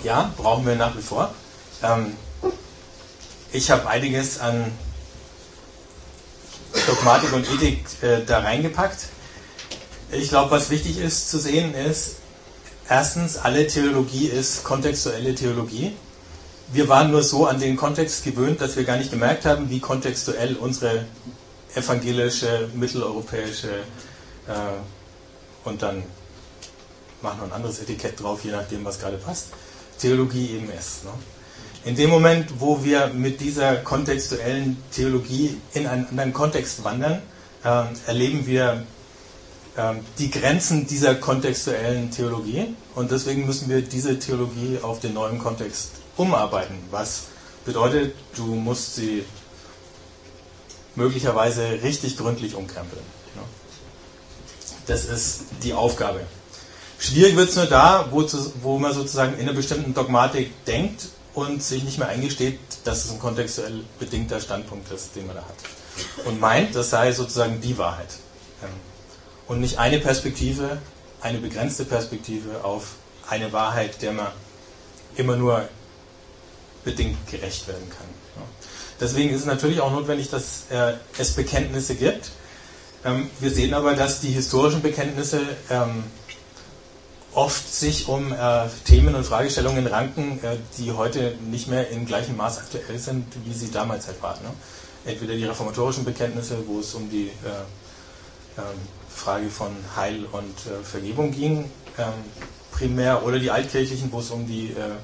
Speaker 1: Ja, brauchen wir nach wie vor. Ähm, ich habe einiges an Dogmatik und Ethik äh, da reingepackt. Ich glaube, was wichtig ist zu sehen ist, erstens, alle Theologie ist kontextuelle Theologie. Wir waren nur so an den Kontext gewöhnt, dass wir gar nicht gemerkt haben, wie kontextuell unsere evangelische, mitteleuropäische äh, und dann machen wir ein anderes Etikett drauf, je nachdem, was gerade passt, Theologie eben ist. Ne? In dem Moment, wo wir mit dieser kontextuellen Theologie in einen anderen Kontext wandern, äh, erleben wir äh, die Grenzen dieser kontextuellen Theologie und deswegen müssen wir diese Theologie auf den neuen Kontext umarbeiten. Was bedeutet, du musst sie möglicherweise richtig gründlich umkrempeln. Das ist die Aufgabe. Schwierig wird es nur da, wo, wo man sozusagen in einer bestimmten Dogmatik denkt und sich nicht mehr eingesteht, dass es ein kontextuell bedingter Standpunkt ist, den man da hat. Und meint, das sei sozusagen die Wahrheit. Ähm, und nicht eine Perspektive, eine begrenzte Perspektive auf eine Wahrheit, der man immer nur bedingt gerecht werden kann. Deswegen ist es natürlich auch notwendig, dass äh, es Bekenntnisse gibt. Ähm, wir sehen aber, dass die historischen Bekenntnisse ähm, oft sich um äh, Themen und Fragestellungen ranken, äh, die heute nicht mehr in gleichem Maß aktuell sind, wie sie damals halt waren. Ne? Entweder die reformatorischen Bekenntnisse, wo es um die äh, ähm, Frage von Heil und äh, Vergebung ging, ähm, primär, oder die altkirchlichen, wo es um die äh,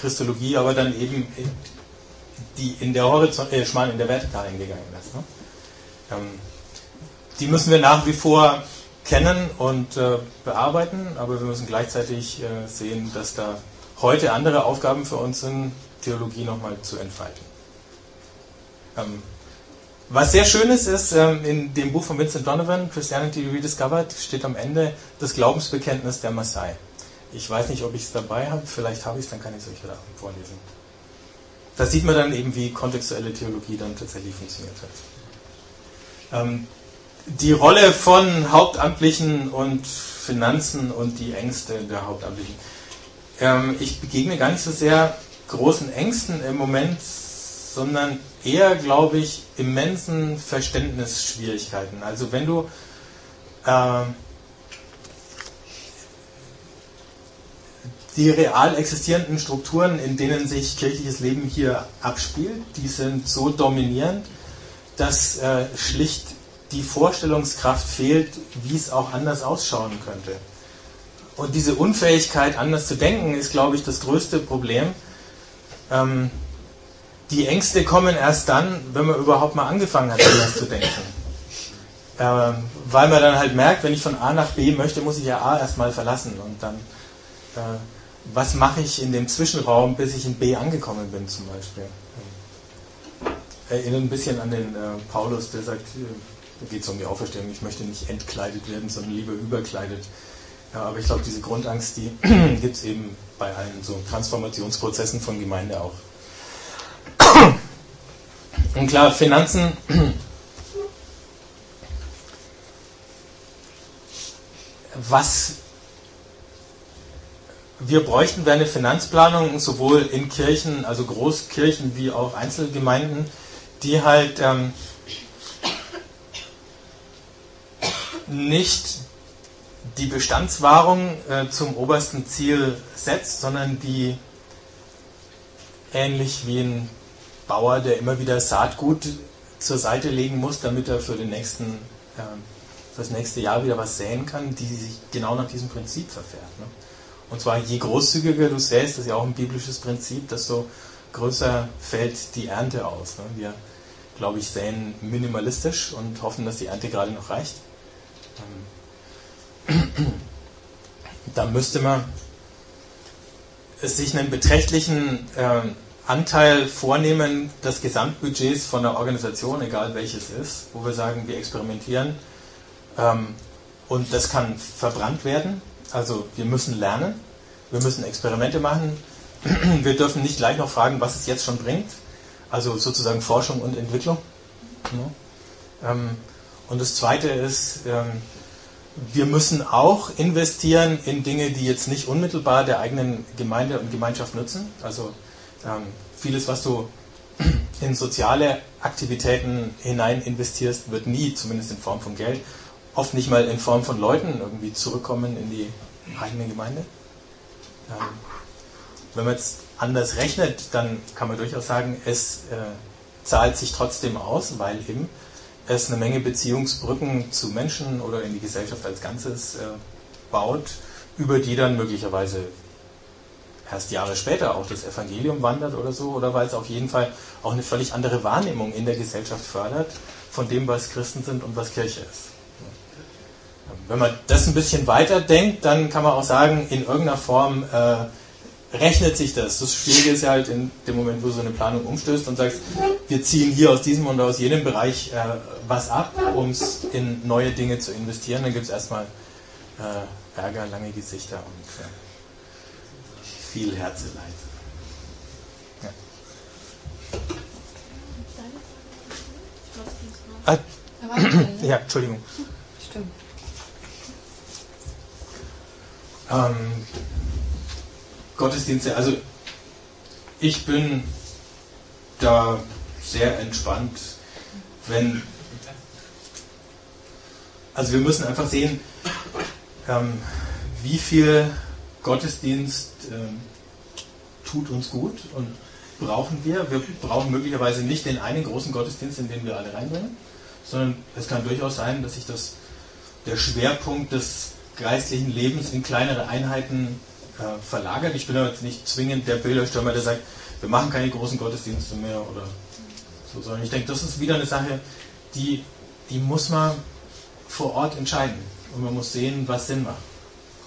Speaker 1: Christologie, aber dann eben die in der Horizont, äh, schmal in der Vertikalen gegangen ist. Ne? Ähm, die müssen wir nach wie vor kennen und äh, bearbeiten, aber wir müssen gleichzeitig äh, sehen, dass da heute andere Aufgaben für uns sind, Theologie nochmal zu entfalten. Ähm, was sehr schön ist, ist ähm, in dem Buch von Vincent Donovan, Christianity Rediscovered, steht am Ende das Glaubensbekenntnis der Maasai. Ich weiß nicht, ob ich es dabei habe, vielleicht habe ich es, dann kann ich es euch wieder vorlesen. Da sieht man dann eben, wie kontextuelle Theologie dann tatsächlich funktioniert hat. Ähm, die Rolle von Hauptamtlichen und Finanzen und die Ängste der Hauptamtlichen. Ähm, ich begegne gar nicht so sehr großen Ängsten im Moment, sondern eher, glaube ich, immensen Verständnisschwierigkeiten. Also wenn du äh, die real existierenden Strukturen, in denen sich kirchliches Leben hier abspielt, die sind so dominierend, dass äh, schlicht die Vorstellungskraft fehlt, wie es auch anders ausschauen könnte. Und diese Unfähigkeit, anders zu denken, ist, glaube ich, das größte Problem. Ähm, die Ängste kommen erst dann, wenn man überhaupt mal angefangen hat, anders zu denken. Ähm, weil man dann halt merkt, wenn ich von A nach B möchte, muss ich ja A erstmal verlassen. Und dann, äh, was mache ich in dem Zwischenraum, bis ich in B angekommen bin, zum Beispiel? Erinnert ein bisschen an den äh, Paulus, der sagt, äh, geht es um die Auferstehung, ich möchte nicht entkleidet werden, sondern lieber überkleidet. Ja, aber ich glaube, diese Grundangst, die gibt es eben bei allen so Transformationsprozessen von Gemeinde auch. Und klar, Finanzen. Was wir bräuchten, wäre eine Finanzplanung, sowohl in Kirchen, also Großkirchen wie auch Einzelgemeinden, die halt ähm, nicht die Bestandswahrung äh, zum obersten Ziel setzt, sondern die ähnlich wie ein Bauer, der immer wieder Saatgut zur Seite legen muss, damit er für, den nächsten, äh, für das nächste Jahr wieder was säen kann, die sich genau nach diesem Prinzip verfährt. Ne? Und zwar je großzügiger du säst, das ist ja auch ein biblisches Prinzip, desto größer fällt die Ernte aus. Ne? Wir, glaube ich, säen minimalistisch und hoffen, dass die Ernte gerade noch reicht. Ähm, da müsste man sich einen beträchtlichen äh, Anteil vornehmen des Gesamtbudgets von der Organisation, egal welches ist, wo wir sagen, wir experimentieren ähm, und das kann verbrannt werden. Also wir müssen lernen, wir müssen Experimente machen. Wir dürfen nicht gleich noch fragen, was es jetzt schon bringt. Also sozusagen Forschung und Entwicklung. Ja. Ähm, und das Zweite ist, ähm, wir müssen auch investieren in Dinge, die jetzt nicht unmittelbar der eigenen Gemeinde und Gemeinschaft nutzen. Also ähm, vieles, was du in soziale Aktivitäten hinein investierst, wird nie, zumindest in Form von Geld, oft nicht mal in Form von Leuten irgendwie zurückkommen in die eigene Gemeinde. Ähm, wenn man jetzt anders rechnet, dann kann man durchaus sagen, es äh, zahlt sich trotzdem aus, weil eben es eine Menge Beziehungsbrücken zu Menschen oder in die Gesellschaft als Ganzes äh, baut, über die dann möglicherweise erst Jahre später auch das Evangelium wandert oder so, oder weil es auf jeden Fall auch eine völlig andere Wahrnehmung in der Gesellschaft fördert von dem, was Christen sind und was Kirche ist. Wenn man das ein bisschen weiter denkt, dann kann man auch sagen, in irgendeiner Form äh, rechnet sich das. Das Schwierige ist ja halt in dem Moment, wo du so eine Planung umstößt und sagst, wir ziehen hier aus diesem und aus jenem Bereich äh, was ab, um es in neue Dinge zu investieren, dann gibt es erstmal äh, Ärger, lange Gesichter und äh, viel Herzeleid. Ja. Ah, ja, Entschuldigung.
Speaker 4: Stimmt.
Speaker 1: Ähm, Gottesdienste, also ich bin da sehr entspannt, wenn. Also wir müssen einfach sehen, ähm, wie viel Gottesdienst ähm, tut uns gut und brauchen wir. Wir brauchen möglicherweise nicht den einen großen Gottesdienst, in den wir alle reinbringen, sondern es kann durchaus sein, dass sich das der Schwerpunkt des geistlichen Lebens in kleinere Einheiten verlagert. Ich bin aber jetzt nicht zwingend der Bilderstürmer, der sagt, wir machen keine großen Gottesdienste mehr oder so, sondern ich denke, das ist wieder eine Sache, die, die muss man vor Ort entscheiden und man muss sehen, was Sinn macht.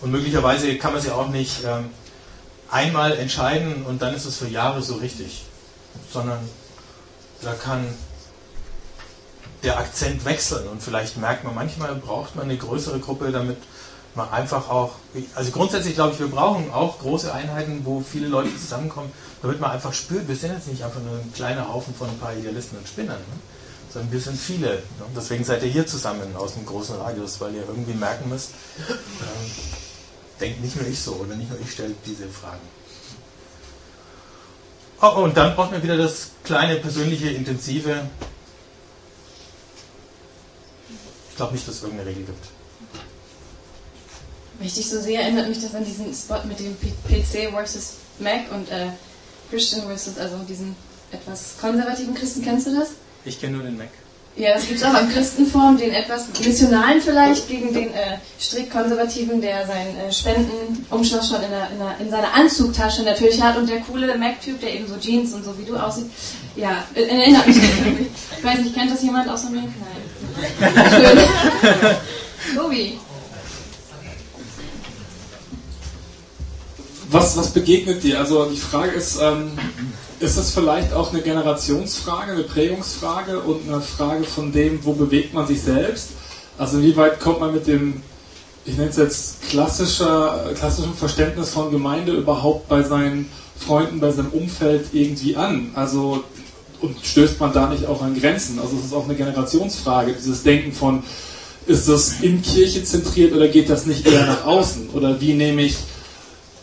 Speaker 1: Und möglicherweise kann man sich auch nicht ähm, einmal entscheiden und dann ist es für Jahre so richtig, sondern da kann der Akzent wechseln und vielleicht merkt man, manchmal braucht man eine größere Gruppe, damit man einfach auch, also grundsätzlich glaube ich, wir brauchen auch große Einheiten, wo viele Leute zusammenkommen, damit man einfach spürt, wir sind jetzt nicht einfach nur ein kleiner Haufen von ein paar Idealisten und Spinnern, ne? sondern wir sind viele. Ne? Deswegen seid ihr hier zusammen aus dem großen Radius, weil ihr irgendwie merken müsst, ähm, denkt nicht nur ich so oder nicht nur ich stelle diese Fragen. Oh, und dann braucht man wieder das kleine, persönliche, intensive. Ich glaube nicht, dass es irgendeine Regel gibt.
Speaker 4: Dich so sehe, erinnert mich das an diesen Spot mit dem PC versus Mac und äh, Christian versus, also diesen etwas konservativen Christen. Kennst du das?
Speaker 1: Ich kenne nur den Mac.
Speaker 4: Ja, das gibt es auch im Christenform, den etwas missionalen vielleicht gegen den äh, strikt konservativen, der seinen äh, Spendenumschlag schon in, der, in, der, in, seiner Anzugtasche natürlich hat und der coole Mac-Typ, der eben so Jeans und so wie du aussieht. Ja, äh, erinnert mich. Ich weiß nicht, kennt das jemand außer mir? Nein. Schön. Tobi.
Speaker 12: Was, was begegnet dir? Also die Frage ist, ähm, ist das vielleicht auch eine Generationsfrage, eine Prägungsfrage und eine Frage von dem, wo bewegt man sich selbst? Also wie weit kommt man mit dem, ich nenne es jetzt klassischer, klassischem Verständnis von Gemeinde überhaupt bei seinen Freunden, bei seinem Umfeld irgendwie an? Also und stößt man da nicht auch an Grenzen? Also es ist auch eine Generationsfrage, dieses Denken von, ist das in Kirche zentriert oder geht das nicht eher nach außen? Oder wie nehme ich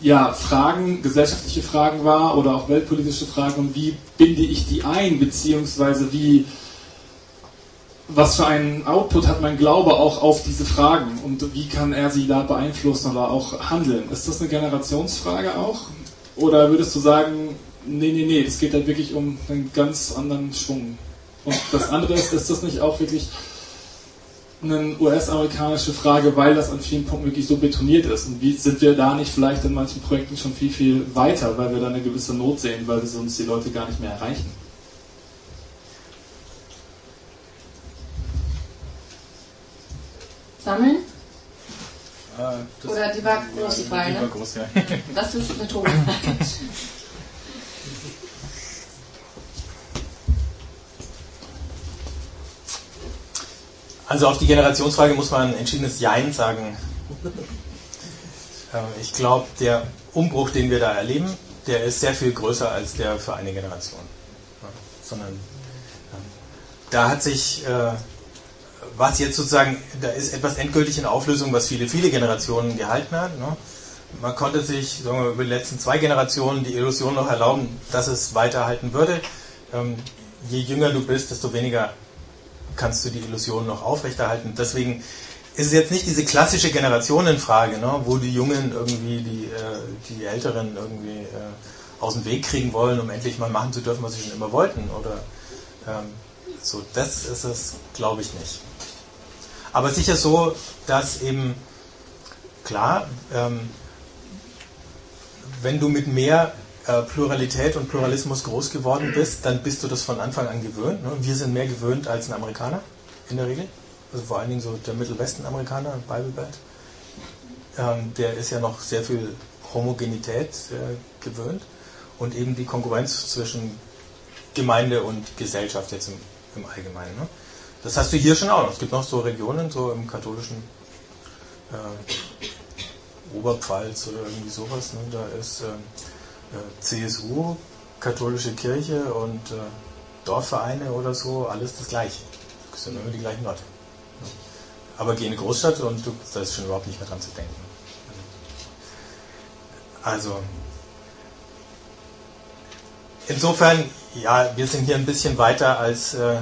Speaker 12: ja, Fragen, gesellschaftliche Fragen wahr oder auch weltpolitische Fragen und wie binde ich die ein, beziehungsweise wie, was für einen Output hat mein Glaube auch auf diese Fragen und wie kann er sie da beeinflussen oder auch handeln? Ist das eine Generationsfrage auch? Oder würdest du sagen, nee, nee, nee, es geht halt wirklich um einen ganz anderen Schwung? Und das andere ist, ist das nicht auch wirklich eine US-amerikanische Frage, weil das an vielen Punkten wirklich so betoniert ist. Und wie sind wir da nicht vielleicht in manchen Projekten schon viel, viel weiter, weil wir da eine gewisse Not sehen, weil wir sonst die Leute gar nicht mehr erreichen?
Speaker 4: Sammeln?
Speaker 1: Äh,
Speaker 4: Oder die war groß, die Frage,
Speaker 1: die
Speaker 4: ne?
Speaker 1: war groß, ja.
Speaker 4: Das ist eine
Speaker 1: Also auf die Generationsfrage muss man ein entschiedenes Jein sagen. Ähm, Ich glaube, der Umbruch, den wir da erleben, der ist sehr viel größer als der für eine Generation. Sondern ähm, da hat sich, äh, was jetzt sozusagen, da ist etwas endgültig in Auflösung, was viele, viele Generationen gehalten hat. ne? Man konnte sich sagen wir, über die letzten zwei Generationen die Illusion noch erlauben, dass es weiterhalten würde. Ähm, Je jünger du bist, desto weniger kannst du die Illusion noch aufrechterhalten. Deswegen ist es jetzt nicht diese klassische Generationenfrage, ne, wo die Jungen irgendwie die, äh, die Älteren irgendwie äh, aus dem Weg kriegen wollen, um endlich mal machen zu dürfen, was sie schon immer wollten. Oder ähm, so, das ist es, glaube ich, nicht. Aber sicher so, dass eben klar, ähm, wenn du mit mehr äh, Pluralität und Pluralismus groß geworden bist, dann bist du das von Anfang an gewöhnt. Ne? Wir sind mehr gewöhnt als ein Amerikaner in der Regel. Also vor allen Dingen so der Mittelwesten-Amerikaner, Bible Belt. Ähm, der ist ja noch sehr viel Homogenität äh, gewöhnt und eben die Konkurrenz zwischen Gemeinde und Gesellschaft jetzt im, im Allgemeinen. Ne? Das hast du hier schon auch noch. Es gibt noch so Regionen, so im katholischen äh, Oberpfalz oder irgendwie sowas. Ne? Da ist äh, CSU, katholische Kirche und äh, Dorfvereine oder so, alles das Gleiche. Das sind immer die gleichen Leute. Aber geh in eine Großstadt und du, da ist schon überhaupt nicht mehr dran zu denken. Also, insofern, ja, wir sind hier ein bisschen weiter als, äh,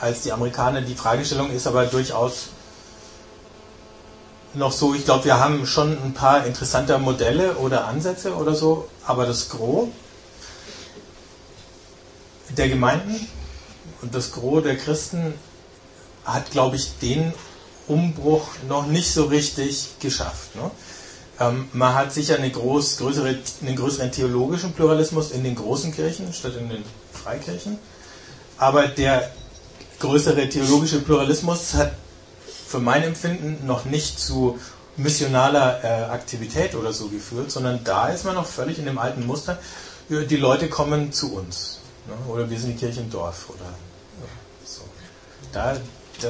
Speaker 1: als die Amerikaner. Die Fragestellung ist aber durchaus noch so, ich glaube, wir haben schon ein paar interessante Modelle oder Ansätze oder so, aber das Gros der Gemeinden und das Gros der Christen hat, glaube ich, den Umbruch noch nicht so richtig geschafft. Ne? Ähm, man hat sicher eine groß, größere, einen größeren theologischen Pluralismus in den großen Kirchen statt in den Freikirchen, aber der größere theologische Pluralismus hat für mein Empfinden noch nicht zu missionaler äh, Aktivität oder so geführt, sondern da ist man noch völlig in dem alten Muster. Die Leute kommen zu uns. Ne? Oder wir sind die Kirche im Dorf. Oder so. Da, da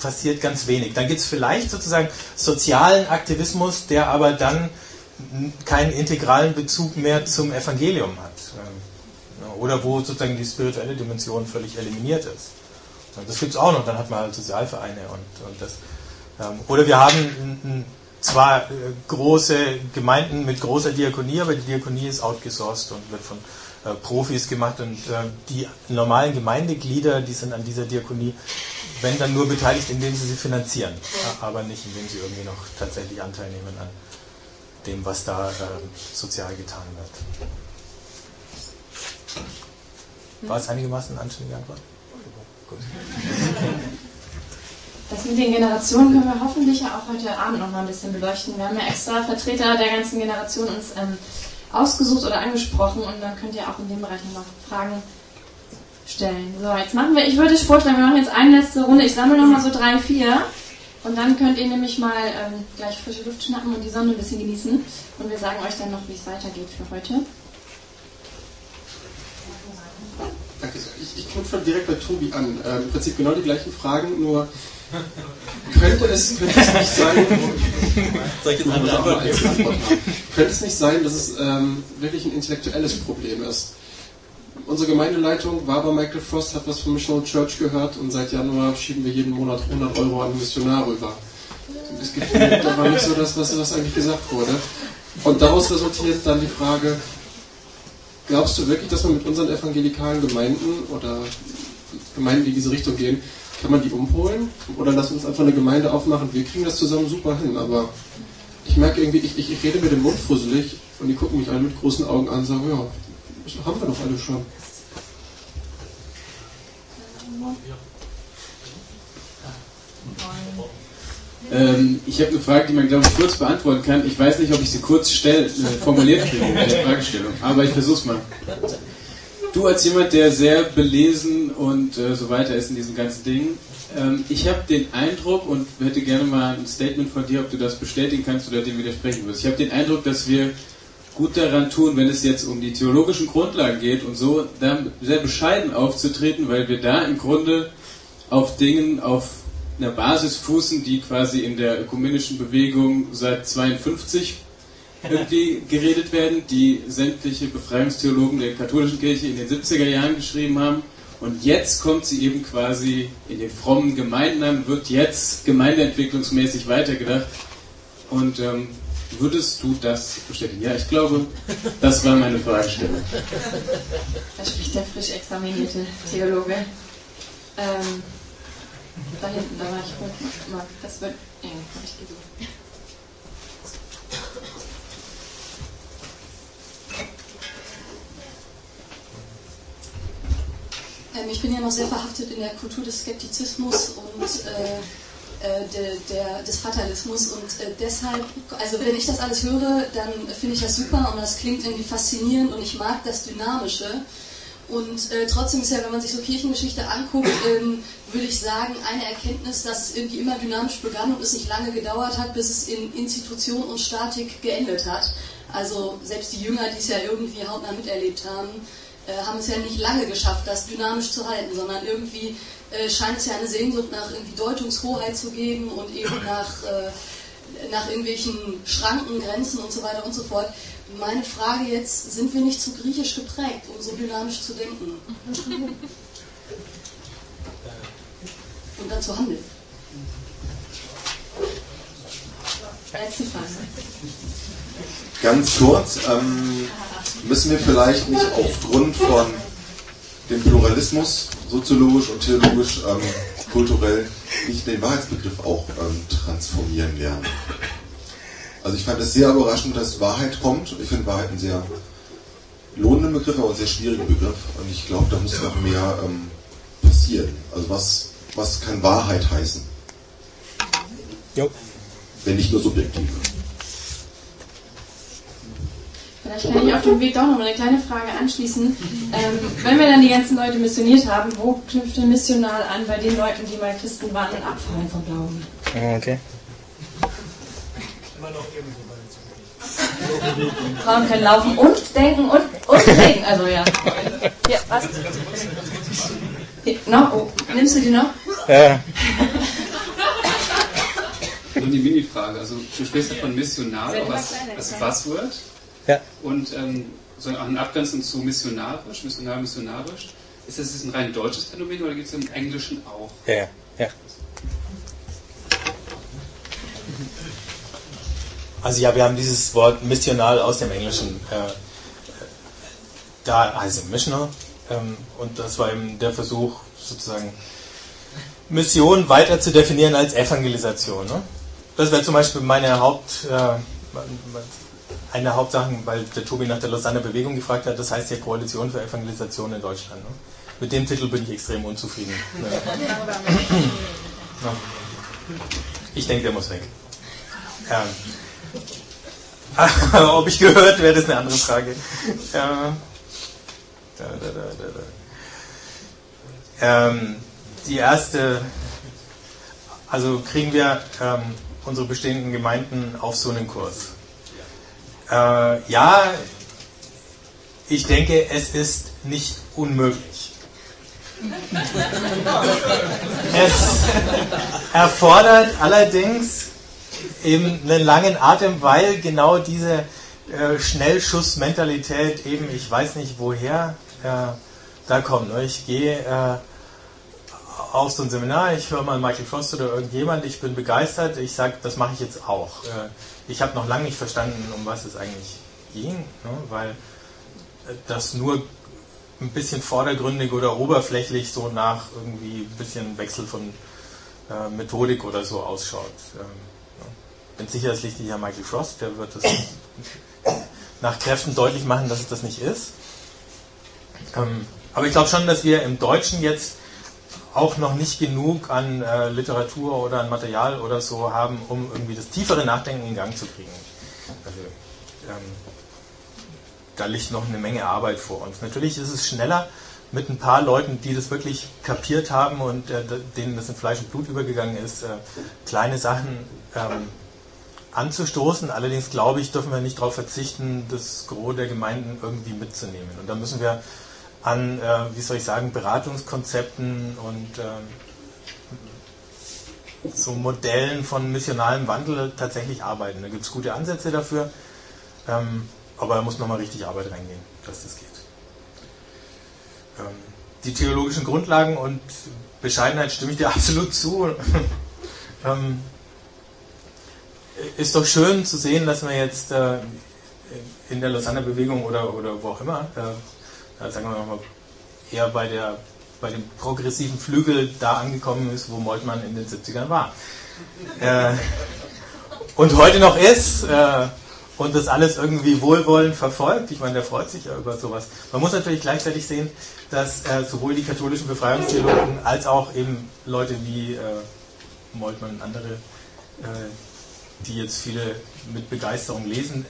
Speaker 1: passiert ganz wenig. Dann gibt es vielleicht sozusagen sozialen Aktivismus, der aber dann keinen integralen Bezug mehr zum Evangelium hat. Ähm, Oder wo sozusagen die spirituelle Dimension völlig eliminiert ist. Das gibt es auch noch, dann hat man halt Sozialvereine und, und das. Ähm, oder wir haben n, n, zwar äh, große Gemeinden mit großer Diakonie, aber die Diakonie ist outgesourced und wird von äh, Profis gemacht und äh, die normalen Gemeindeglieder, die sind an dieser Diakonie, wenn dann nur beteiligt, indem sie sie finanzieren, ja. aber nicht indem sie irgendwie noch tatsächlich Anteil nehmen an dem, was da äh, sozial getan wird. War es einigermaßen eine anständige Antwort? Gut.
Speaker 4: Das mit den Generationen können wir hoffentlich ja auch heute Abend noch mal ein bisschen beleuchten. Wir haben ja extra Vertreter der ganzen Generation uns ähm, ausgesucht oder angesprochen und dann könnt ihr auch in dem Bereich noch Fragen stellen. So, jetzt machen wir, ich würde vorschlagen, wir machen jetzt eine letzte Runde. Ich sammle noch mal so drei, vier und dann könnt ihr nämlich mal ähm, gleich frische Luft schnappen und die Sonne ein bisschen genießen und wir sagen euch dann noch, wie es weitergeht für heute.
Speaker 13: Danke sehr. Ich, ich knüpfe direkt bei Tobi an. Äh, Im Prinzip genau die gleichen Fragen, nur könnte es, könnte es nicht sein, könnte es nicht sein, dass es ähm, wirklich ein intellektuelles Problem ist? Unsere Gemeindeleitung war bei Michael Frost, hat was von Missional Church gehört und seit Januar schieben wir jeden Monat 100 Euro an den Missionar rüber. Das Gefühl, da war nicht so das, was, was eigentlich gesagt wurde. Und daraus resultiert dann die Frage, glaubst du wirklich, dass man mit unseren evangelikalen Gemeinden oder Gemeinden, die in diese Richtung gehen, kann man die umholen? Oder lass uns einfach eine Gemeinde aufmachen. Wir kriegen das zusammen super hin, aber ich merke irgendwie, ich, ich, ich rede mit dem Mund fusselig und die gucken mich alle mit großen Augen an und sagen, ja, das haben wir doch alle schon.
Speaker 14: Ähm, ich habe eine Frage, die man, glaube ich, kurz beantworten kann. Ich weiß nicht, ob ich sie kurz stell, äh, formuliert kriege in der Fragestellung, aber ich versuche es mal. Du als jemand, der sehr belesen und äh, so weiter ist in diesem ganzen Ding, ähm, ich habe den Eindruck und hätte gerne mal ein Statement von dir, ob du das bestätigen kannst oder dem widersprechen wirst. Ich habe den Eindruck, dass wir gut daran tun, wenn es jetzt um die theologischen Grundlagen geht und so, da sehr bescheiden aufzutreten, weil wir da im Grunde auf Dingen, auf einer Basis fußen, die quasi in der ökumenischen Bewegung seit 52 irgendwie geredet werden, die sämtliche Befreiungstheologen der katholischen Kirche in den 70er Jahren geschrieben haben. Und jetzt kommt sie eben quasi in den frommen Gemeinden an, wird jetzt gemeindeentwicklungsmäßig weitergedacht. Und ähm, würdest du das bestätigen? Ja, ich glaube, das war meine Fragestellung.
Speaker 4: Da spricht der frisch examinierte Theologe. Ähm, da hinten, da war ich hoch. Das wird eng, habe ich gesehen.
Speaker 15: Ähm, ich bin ja noch sehr verhaftet in der Kultur des Skeptizismus und äh, äh, de, der, des Fatalismus und äh, deshalb, also wenn ich das alles höre, dann finde ich das super und das klingt irgendwie faszinierend und ich mag das Dynamische. Und äh, trotzdem ist ja, wenn man sich so Kirchengeschichte anguckt, ähm, würde ich sagen, eine Erkenntnis, dass es irgendwie immer dynamisch begann und es nicht lange gedauert hat, bis es in Institution und Statik geendet hat. Also selbst die Jünger, die es ja irgendwie hautnah miterlebt haben, äh, haben es ja nicht lange geschafft, das dynamisch zu halten, sondern irgendwie äh, scheint es ja eine Sehnsucht nach irgendwie Deutungshoheit zu geben und eben nach, äh, nach irgendwelchen Schranken, Grenzen und so weiter und so fort. Meine Frage jetzt, sind wir nicht zu griechisch geprägt, um so dynamisch zu denken? und dann zu handeln?
Speaker 4: Letzte Frage.
Speaker 16: Ganz kurz, ähm, müssen wir vielleicht nicht aufgrund von dem Pluralismus, soziologisch und theologisch, ähm, kulturell, nicht den Wahrheitsbegriff auch ähm, transformieren lernen? Also ich fand es sehr überraschend, dass Wahrheit kommt. Ich finde Wahrheit einen sehr lohnenden Begriff, aber einen sehr schwierigen Begriff. Und ich glaube, da muss noch mehr ähm, passieren. Also was, was kann Wahrheit heißen? Jo. Wenn nicht nur subjektiv.
Speaker 4: Vielleicht kann ich auf dem Weg doch noch eine kleine Frage anschließen. Ähm, wenn wir dann die ganzen Leute missioniert haben, wo knüpft der Missional an bei den Leuten, die mal Christen waren und abfallen vom Glauben?
Speaker 1: Okay.
Speaker 4: Frauen können laufen und denken und, und reden. Also ja. Ja, was? Hier, noch? Oh, nimmst du die noch?
Speaker 1: Ja.
Speaker 17: Nur die Mini-Frage. Also du sprichst ja von Missionar auch als, als Buzzword.
Speaker 1: Ja.
Speaker 17: Und ähm, so in Abgrenzung zu missionarisch, missionar, missionarisch. Ist das ein rein deutsches Phänomen oder gibt es im Englischen auch?
Speaker 1: Ja, ja. ja. Also ja, wir haben dieses Wort missional aus dem Englischen äh, da heißt Missioner. Ähm, und das war eben der Versuch, sozusagen Mission weiter zu definieren als Evangelisation. Ne? Das wäre zum Beispiel meine Haupt, äh, eine der Hauptsachen, weil der Tobi nach der Lausanne Bewegung gefragt hat, das heißt ja Koalition für Evangelisation in Deutschland. Ne? Mit dem Titel bin ich extrem unzufrieden. Ja. Ich denke, der muss weg. Ähm. Ob ich gehört werde, ist eine andere Frage. Äh. Da, da, da, ähm, die erste, also kriegen wir ähm, unsere bestehenden Gemeinden auf so einen Kurs. Äh, ja, ich denke, es ist nicht unmöglich. Es erfordert allerdings eben einen langen Atem, weil genau diese äh, Schnellschussmentalität eben, ich weiß nicht woher, äh, da kommt. Ne? Ich gehe äh, auf so ein Seminar, ich höre mal Michael Frost oder irgendjemand, ich bin begeistert, ich sage, das mache ich jetzt auch. Äh, ich habe noch lange nicht verstanden, um was es eigentlich ging, ne? weil äh, das nur ein bisschen vordergründig oder oberflächlich so nach irgendwie ein bisschen Wechsel von äh, Methodik oder so ausschaut. Bin sicher, das liegt nicht an Michael Frost, der wird das nach Kräften deutlich machen, dass es das nicht ist. Ähm, aber ich glaube schon, dass wir im Deutschen jetzt auch noch nicht genug an äh, Literatur oder an Material oder so haben, um irgendwie das tiefere Nachdenken in Gang zu kriegen. Also, ähm, da liegt noch eine Menge Arbeit vor uns. Natürlich ist es schneller mit ein paar Leuten, die das wirklich kapiert haben und äh, denen das in Fleisch und Blut übergegangen ist, äh, kleine Sachen ähm, anzustoßen. Allerdings glaube ich, dürfen wir nicht darauf verzichten, das Gros der Gemeinden irgendwie mitzunehmen. Und da müssen wir an, äh, wie soll ich sagen, Beratungskonzepten und äh, so Modellen von missionalem Wandel tatsächlich arbeiten. Da gibt es gute Ansätze dafür, ähm, aber da muss nochmal richtig Arbeit reingehen, dass das geht. Ähm, die theologischen Grundlagen und Bescheidenheit stimme ich dir absolut zu. ähm, ist doch schön zu sehen, dass man jetzt äh, in der Lausanne-Bewegung oder, oder wo auch immer äh, sagen wir mal, eher bei, der, bei dem progressiven Flügel da angekommen ist, wo Moltmann in den 70ern war. Äh, und heute noch ist äh, und das alles irgendwie wohlwollend verfolgt. Ich meine, der freut sich ja über sowas. Man muss natürlich gleichzeitig sehen, dass äh, sowohl die katholischen Befreiungstheologen als auch eben Leute wie äh, Moltmann und andere, äh, die jetzt viele mit Begeisterung lesen,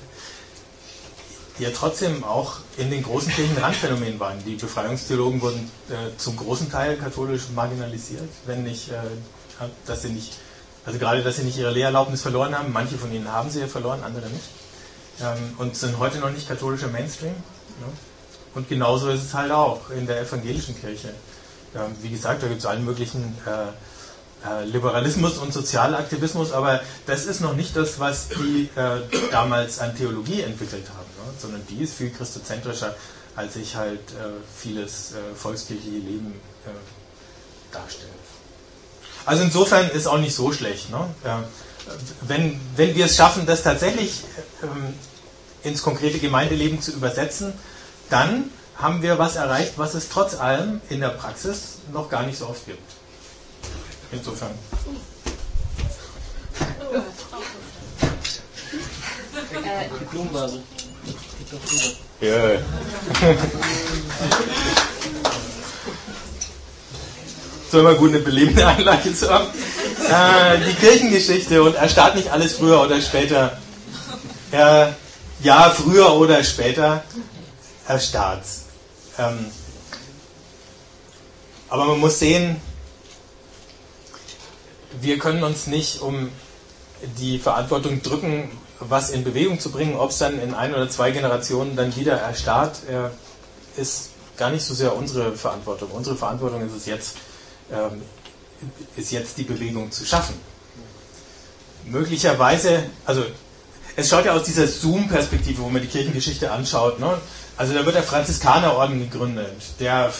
Speaker 1: die ja trotzdem auch in den großen Kirchen Randphänomen waren. Die Befreiungstheologen wurden äh, zum großen Teil katholisch marginalisiert, wenn nicht, äh, dass sie nicht, also gerade, dass sie nicht ihre Lehrerlaubnis verloren haben. Manche von ihnen haben sie ja verloren, andere nicht. Ähm, und sind heute noch nicht katholischer Mainstream. Ne? Und genauso ist es halt auch in der evangelischen Kirche. Ähm, wie gesagt, da gibt es allen möglichen äh, äh, Liberalismus und Sozialaktivismus, aber das ist noch nicht das, was die äh, damals an Theologie entwickelt haben, ne? sondern die ist viel christozentrischer, als sich halt äh, vieles äh, volkskirchliche Leben darstellt. Also insofern ist auch nicht so schlecht. Ne? wenn, wenn wir es schaffen, das tatsächlich ähm, ins konkrete Gemeindeleben zu übersetzen, dann haben wir was erreicht, was es trotz allem in der Praxis noch gar nicht so oft gibt. Insofern. Die Blumenvase. Ja. So immer gut eine belebende Einlage zu haben. Äh, die Kirchengeschichte und erstarrt nicht alles früher oder später. Äh, ja, früher oder später erstarrt. Ähm, aber man muss sehen, wir können uns nicht um die Verantwortung drücken, was in Bewegung zu bringen. Ob es dann in ein oder zwei Generationen dann wieder erstarrt, äh, ist gar nicht so sehr unsere Verantwortung. Unsere Verantwortung ist es jetzt, ähm, ist jetzt die Bewegung zu schaffen. Möglicherweise, also es schaut ja aus dieser Zoom-Perspektive, wo man die Kirchengeschichte anschaut. Ne? Also da wird der Franziskanerorden gegründet, der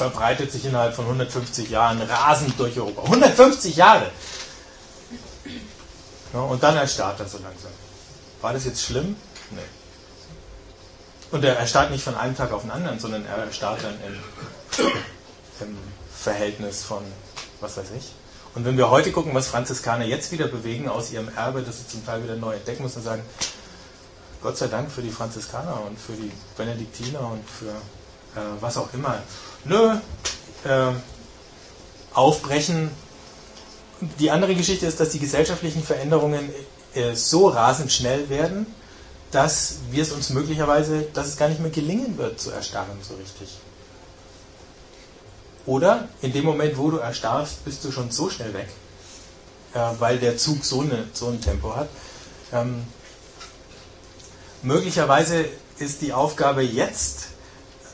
Speaker 1: verbreitet sich innerhalb von 150 Jahren rasend durch Europa. 150 Jahre! Ja, und dann erstarrt er so langsam. War das jetzt schlimm? Nee. Und er erstarrt nicht von einem Tag auf den anderen, sondern er erstarrt dann im, im Verhältnis von, was weiß ich. Und wenn wir heute gucken, was Franziskaner jetzt wieder bewegen aus ihrem Erbe, das sie zum Teil wieder neu entdecken müssen, sagen, Gott sei Dank für die Franziskaner und für die Benediktiner und für äh, was auch immer. Nö, äh, aufbrechen. Die andere Geschichte ist, dass die gesellschaftlichen Veränderungen äh, so rasend schnell werden, dass wir es uns möglicherweise, dass es gar nicht mehr gelingen wird zu erstarren so richtig. Oder in dem Moment, wo du erstarrst, bist du schon so schnell weg, äh, weil der Zug so, eine, so ein Tempo hat. Ähm, möglicherweise ist die Aufgabe jetzt,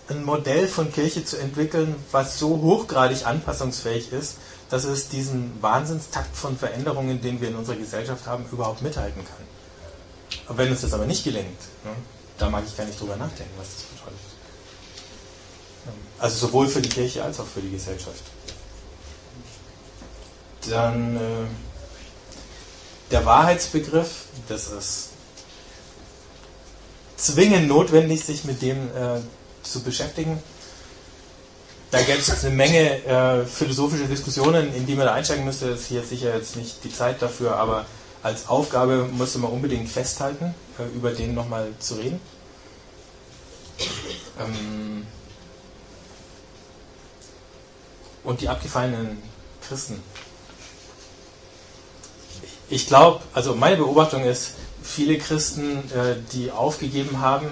Speaker 1: ein Modell von Kirche zu entwickeln, was so hochgradig anpassungsfähig ist, dass es diesen Wahnsinnstakt von Veränderungen, den wir in unserer Gesellschaft haben, überhaupt mithalten kann. Wenn uns das aber nicht gelingt, ne, da mag ich gar nicht drüber nachdenken, was das bedeutet. Also sowohl für die Kirche als auch für die Gesellschaft. Dann äh, der Wahrheitsbegriff, das ist zwingend notwendig, sich mit dem äh, zu beschäftigen. Da gäbe es jetzt eine Menge äh, philosophische Diskussionen, in die man da einsteigen müsste. Das ist hier sicher jetzt nicht die Zeit dafür, aber als Aufgabe musste man unbedingt festhalten, äh, über den nochmal zu reden. Ähm und die abgefallenen Christen. Ich glaube, also meine Beobachtung ist, viele Christen, äh, die aufgegeben haben,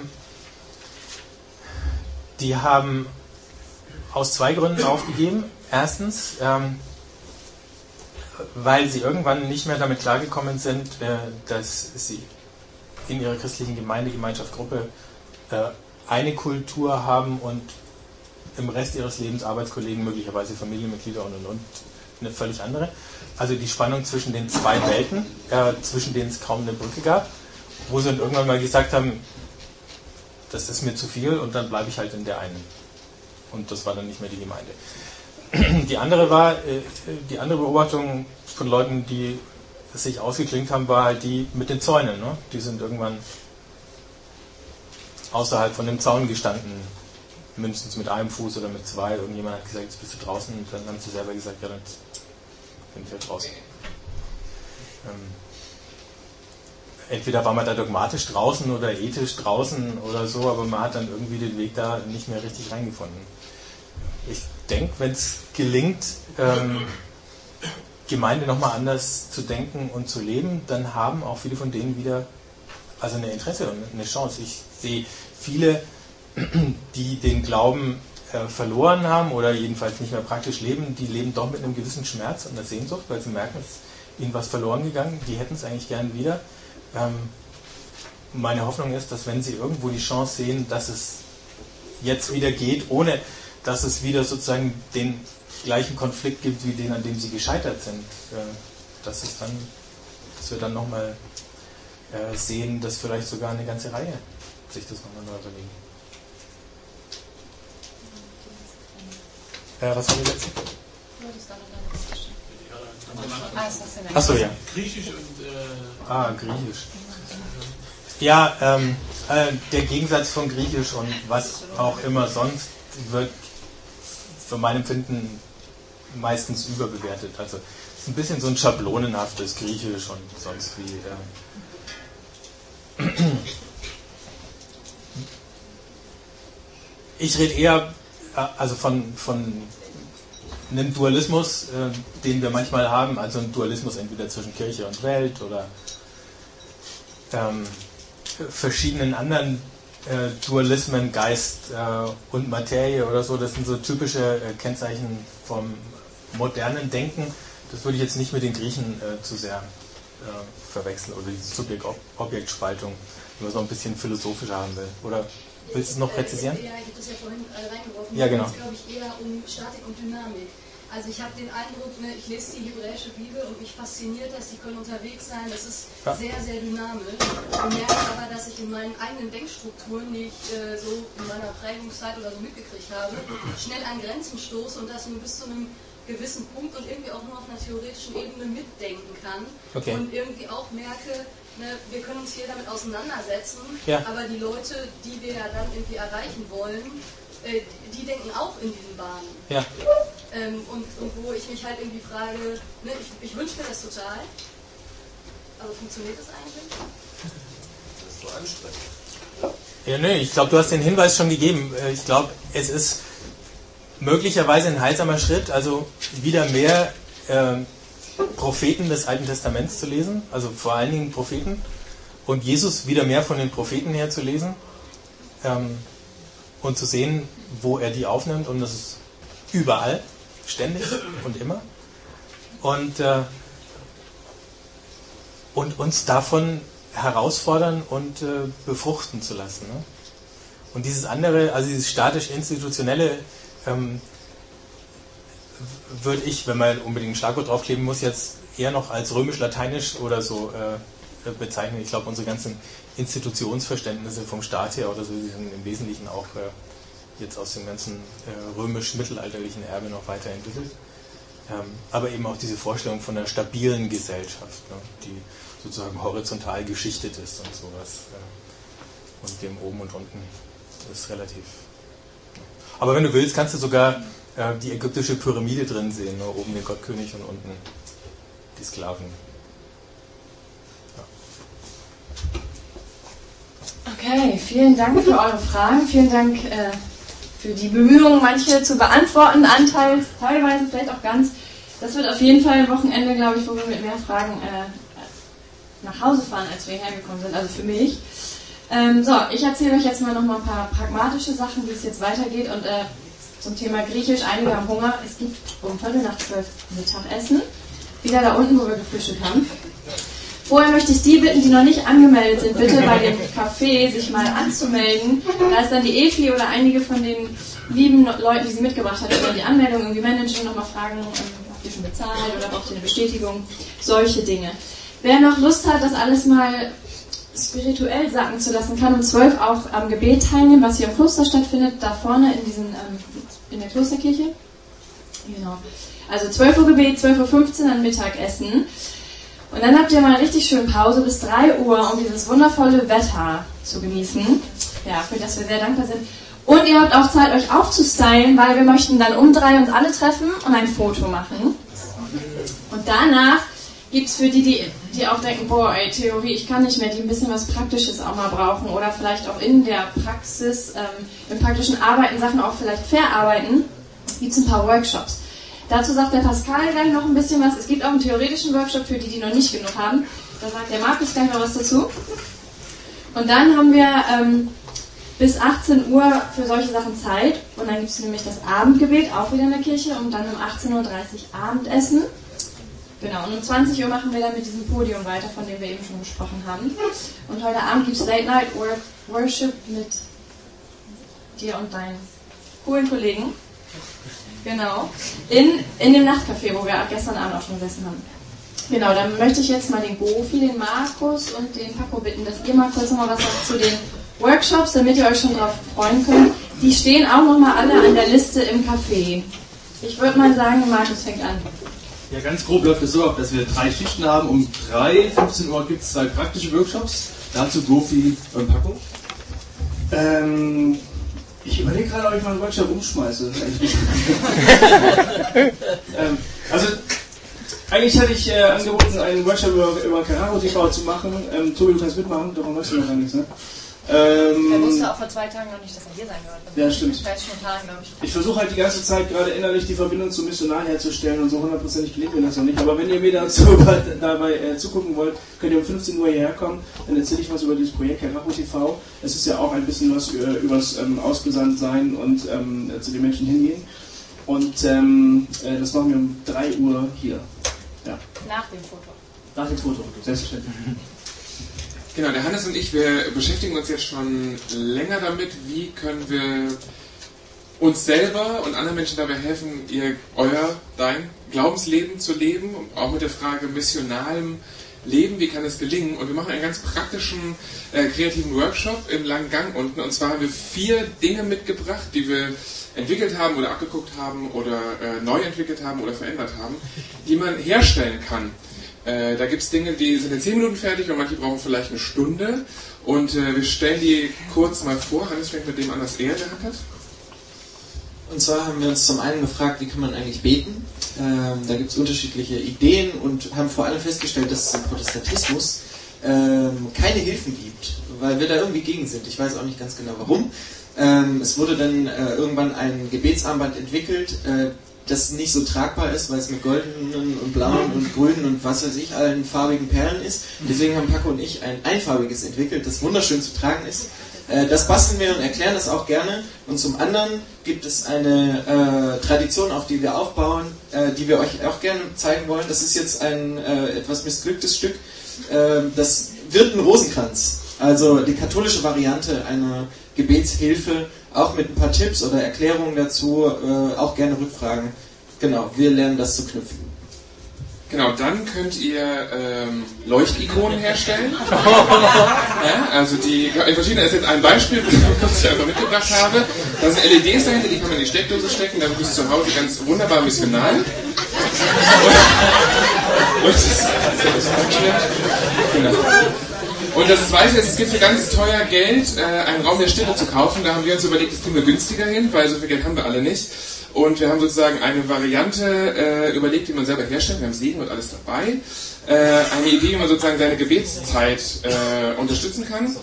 Speaker 1: die haben aus zwei Gründen aufgegeben. Erstens, ähm, weil sie irgendwann nicht mehr damit klargekommen sind, äh, dass sie in ihrer christlichen Gemeinde, Gemeinschaft, Gruppe äh, eine Kultur haben und im Rest ihres Lebens Arbeitskollegen, möglicherweise Familienmitglieder und und und eine völlig andere. Also die Spannung zwischen den zwei Welten, äh, zwischen denen es kaum eine Brücke gab, wo sie dann irgendwann mal gesagt haben, das ist mir zu viel und dann bleibe ich halt in der einen. Und das war dann nicht mehr die Gemeinde. Die andere war, äh, die andere Beobachtung von Leuten, die sich ausgeklinkt haben, war halt die mit den Zäunen. Ne? Die sind irgendwann außerhalb von dem Zaun gestanden, mindestens mit einem Fuß oder mit zwei. Irgendjemand hat gesagt, jetzt bist du draußen und dann haben sie selber gesagt, ja, dann bin ich halt draußen. Ähm, entweder war man da dogmatisch draußen oder ethisch draußen oder so, aber man hat dann irgendwie den Weg da nicht mehr richtig reingefunden. Ich denke, wenn es gelingt, ähm, Gemeinde nochmal anders zu denken und zu leben, dann haben auch viele von denen wieder also eine Interesse und eine Chance. Ich sehe viele, die den Glauben äh, verloren haben oder jedenfalls nicht mehr praktisch leben, die leben doch mit einem gewissen Schmerz und einer Sehnsucht, weil sie merken, es ist ihnen was verloren gegangen, die hätten es eigentlich gern wieder. Ähm, meine Hoffnung ist, dass wenn Sie irgendwo die Chance sehen, dass es jetzt wieder geht, ohne dass es wieder sozusagen den gleichen Konflikt gibt wie den, an dem Sie gescheitert sind, äh, dass es dann, dass wir dann nochmal äh, sehen, dass vielleicht sogar eine ganze Reihe sich das nochmal neu überlegen. Äh, was war die letzte? Achso, ja.
Speaker 18: Griechisch und. Äh,
Speaker 1: ah, Griechisch. Ja, ähm, äh, der Gegensatz von Griechisch und was auch immer sonst wird für mein Empfinden meistens überbewertet. Also es ist ein bisschen so ein schablonenhaftes Griechisch und sonst wie. Äh ich rede eher äh, also von, von einem Dualismus, äh, den wir manchmal haben, also ein Dualismus entweder zwischen Kirche und Welt oder ähm, verschiedenen anderen äh, Dualismen, Geist äh, und Materie oder so, das sind so typische äh, Kennzeichen vom modernen Denken. Das würde ich jetzt nicht mit den Griechen äh, zu sehr äh, verwechseln oder die Subjekt-Objekt-Spaltung, wenn man so ein bisschen philosophischer haben will. Oder willst du es noch präzisieren?
Speaker 15: Ja, ich habe das ja vorhin reingeworfen.
Speaker 1: Ja, genau.
Speaker 15: Es glaube ich eher um Statik und Dynamik. Also ich habe den Eindruck, ne, ich lese die hebräische Bibel und mich fasziniert das, die können unterwegs sein, das ist
Speaker 1: ja.
Speaker 15: sehr, sehr dynamisch. Ich merke aber, dass ich in meinen eigenen Denkstrukturen, die ich äh, so in meiner Prägungszeit oder so mitgekriegt habe, schnell an Grenzen stoße und das nur bis zu einem gewissen Punkt und irgendwie auch nur auf einer theoretischen Ebene mitdenken kann
Speaker 1: Okay.
Speaker 15: und irgendwie auch merke, ne, wir können uns hier damit auseinandersetzen,
Speaker 1: Ja.
Speaker 15: aber die Leute, die wir ja dann irgendwie erreichen wollen, äh, die denken auch in diesen Bahnen.
Speaker 1: Ja.
Speaker 15: Ähm, und, und wo ich mich halt irgendwie frage, ne, ich, ich wünsche mir das total, aber funktioniert das eigentlich?
Speaker 16: Das ist so anstrengend.
Speaker 1: Ja, nö, ich glaube, du hast den Hinweis schon gegeben. Äh, Ich glaube, es ist möglicherweise ein heilsamer Schritt, also wieder mehr ähm, Propheten des Alten Testaments zu lesen, also vor allen Dingen Propheten, und Jesus wieder mehr von den Propheten her zu lesen ähm, und zu sehen, wo er die aufnimmt, und das ist überall, ständig und immer. Und, äh, und uns davon herausfordern und äh, befruchten zu lassen. Ne? Und dieses andere, also dieses statisch-institutionelle, ähm, würde ich, wenn man unbedingt ein Schlagwort draufkleben muss, jetzt eher noch als römisch-lateinisch oder so äh, bezeichnen. Ich glaube, unsere ganzen Institutionsverständnisse vom Staat her oder so, sind im Wesentlichen auch äh, jetzt aus dem ganzen äh, römisch-mittelalterlichen Erbe noch weiterentwickelt. Ähm, aber eben auch diese Vorstellung von einer stabilen Gesellschaft, ne, die sozusagen horizontal geschichtet ist und sowas. Äh, und dem oben und unten ist relativ. Ja. Aber wenn du willst, kannst du sogar äh, die ägyptische Pyramide drin sehen, ne, oben den Gottkönig und unten die Sklaven.
Speaker 4: Okay, vielen Dank für eure Fragen. Vielen Dank äh, für die Bemühungen, manche zu beantworten, anteils, teilweise vielleicht auch ganz. Das wird auf jeden Fall ein Wochenende, glaube ich, wo wir mit mehr Fragen äh, nach Hause fahren, als wir hergekommen sind, also für mich. Ähm, so, ich erzähle euch jetzt mal noch mal ein paar pragmatische Sachen, wie es jetzt weitergeht und äh, zum Thema Griechisch. Einige haben Hunger. Es gibt um Viertel nach zwölf Mittagessen. Wieder da unten, wo wir gefrühstückt haben. Vorher möchte ich die bitten, die noch nicht angemeldet sind, bitte bei dem Café sich mal anzumelden. Da ist dann die Efi oder einige von den lieben Leuten, die sie mitgebracht hat, über die Anmeldung irgendwie managen, nochmal fragen, habt ihr schon bezahlt oder braucht ihr eine Bestätigung? Solche Dinge. Wer noch Lust hat, das alles mal spirituell sacken zu lassen, kann um 12 auch am Gebet teilnehmen, was hier im Kloster stattfindet, da vorne in, diesen, ähm, in der Klosterkirche. Genau. Also 12 Uhr Gebet, 12.15 Uhr dann Mittagessen. Und dann habt ihr mal richtig schön Pause bis 3 Uhr, um dieses wundervolle Wetter zu genießen. Ja, für das wir sehr dankbar sind. Und ihr habt auch Zeit, euch aufzustylen, weil wir möchten dann um drei uns alle treffen und ein Foto machen. Und danach gibt es für die, die, die auch denken, boah, ey, Theorie, ich kann nicht mehr, die ein bisschen was Praktisches auch mal brauchen oder vielleicht auch in der Praxis, ähm, im praktischen Arbeiten Sachen auch vielleicht verarbeiten, gibt es ein paar Workshops. Dazu sagt der Pascal gleich noch ein bisschen was. Es gibt auch einen theoretischen Workshop für die, die noch nicht genug haben. Da sagt der Markus gleich noch was dazu. Und dann haben wir ähm, bis 18 Uhr für solche Sachen Zeit. Und dann gibt es nämlich das Abendgebet, auch wieder in der Kirche, und dann um 18.30 Uhr Abendessen. Genau, und um 20 Uhr machen wir dann mit diesem Podium weiter, von dem wir eben schon gesprochen haben. Und heute Abend gibt es Late Night Worship mit dir und deinen coolen Kollegen. Genau. In, in dem Nachtcafé, wo wir gestern Abend auch schon gesessen haben. Genau, dann möchte ich jetzt mal den Gofi, den Markus und den Paco bitten, dass ihr mal kurz nochmal was sagt zu den Workshops, damit ihr euch schon drauf freuen könnt. Die stehen auch nochmal alle an der Liste im Café. Ich würde mal sagen, Markus fängt an.
Speaker 10: Ja, ganz grob läuft es so ab, dass wir drei Schichten haben. Um 3, 15 Uhr gibt es zwei praktische Workshops. Dazu Gofi und Paco.
Speaker 3: Ähm, ich überlege gerade, ob ich meinen Workshop umschmeiße. ähm, also, eigentlich hatte ich äh, angeboten, einen Workshop über, über Carraro TV zu machen. Ähm, Tobi, du kannst mitmachen, darum weißt du noch gar nichts, ne? Ähm,
Speaker 7: Er wusste auch vor zwei Tagen noch nicht, dass er hier sein wird.
Speaker 3: Ja, stimmt.
Speaker 7: Spontan, ich.
Speaker 3: Ich versuche halt die ganze Zeit gerade innerlich die Verbindung zum Missionar herzustellen und so hundertprozentig gelingt mir das noch nicht. Aber wenn ihr mir dazu dabei äh, zugucken wollt, könnt ihr um 15 Uhr hierher kommen. Dann erzähle ich was über dieses Projekt Karacho TV. Es ist ja auch ein bisschen was über, übers ähm, Ausgesandtsein und ähm, zu den Menschen hingehen. Und ähm, äh, das machen wir um 3 Uhr hier. Ja.
Speaker 7: Nach dem Foto.
Speaker 3: Nach dem Foto, selbstverständlich.
Speaker 5: Genau, der Hannes und ich, wir beschäftigen uns jetzt schon länger damit, wie können wir uns selber und anderen Menschen dabei helfen, ihr, euer, dein Glaubensleben zu leben, auch mit der Frage missionalem
Speaker 19: leben, wie kann es gelingen? Und wir machen einen ganz praktischen, äh, kreativen Workshop im langen Gang unten. Und zwar haben wir vier Dinge mitgebracht, die wir entwickelt haben oder abgeguckt haben oder äh, neu entwickelt haben oder verändert haben, die man herstellen kann. Äh, da gibt es Dinge, die sind in 10 Minuten fertig und manche brauchen vielleicht eine Stunde. Und äh, wir stellen die kurz mal vor. Hannes fängt mit dem an, was er gehabt hat.
Speaker 20: Und zwar haben wir uns zum einen gefragt, wie kann man eigentlich beten? Ähm, da gibt es unterschiedliche Ideen und haben vor allem festgestellt, dass es im Protestantismus ähm, keine Hilfen gibt, weil wir da irgendwie gegen sind. Ich weiß auch nicht ganz genau warum. Ähm, es wurde dann äh, irgendwann ein Gebetsarmband entwickelt, äh, das nicht so tragbar ist, weil es mit goldenen und blauen und grünen und was weiß ich, allen farbigen Perlen ist. Deswegen haben Paco und ich ein einfarbiges entwickelt, das wunderschön zu tragen ist. Äh, das basteln wir und erklären das auch gerne. Und zum anderen gibt es eine äh, Tradition, auf die wir aufbauen, äh, die wir euch auch gerne zeigen wollen. Das ist jetzt ein äh, etwas missglücktes Stück. Äh, das wird ein Rosenkranz. Also die katholische Variante einer Gebetshilfe, auch mit ein paar Tipps oder Erklärungen dazu, äh, auch gerne Rückfragen. Genau, wir lernen das zu knüpfen.
Speaker 19: Genau, dann könnt ihr ähm, Leuchtikonen herstellen. ja, also die in verschiedenen, das ist jetzt ein Beispiel, das ich einfach mitgebracht habe. Da sind LEDs dahinter, die kann man in die Steckdose stecken, dann bist du zu Hause ganz wunderbar missional. Und, und das, das ist genau. Und das Zweite ist, es gibt für ganz teuer Geld äh, einen Raum der Stille zu kaufen. Da haben wir uns überlegt, das kriegen wir günstiger hin, weil so viel Geld haben wir alle nicht. Und wir haben sozusagen eine Variante äh, überlegt, die man selber herstellt. Wir haben Segen und alles dabei. Äh, eine Idee, wie man sozusagen seine Gebetszeit äh, unterstützen kann.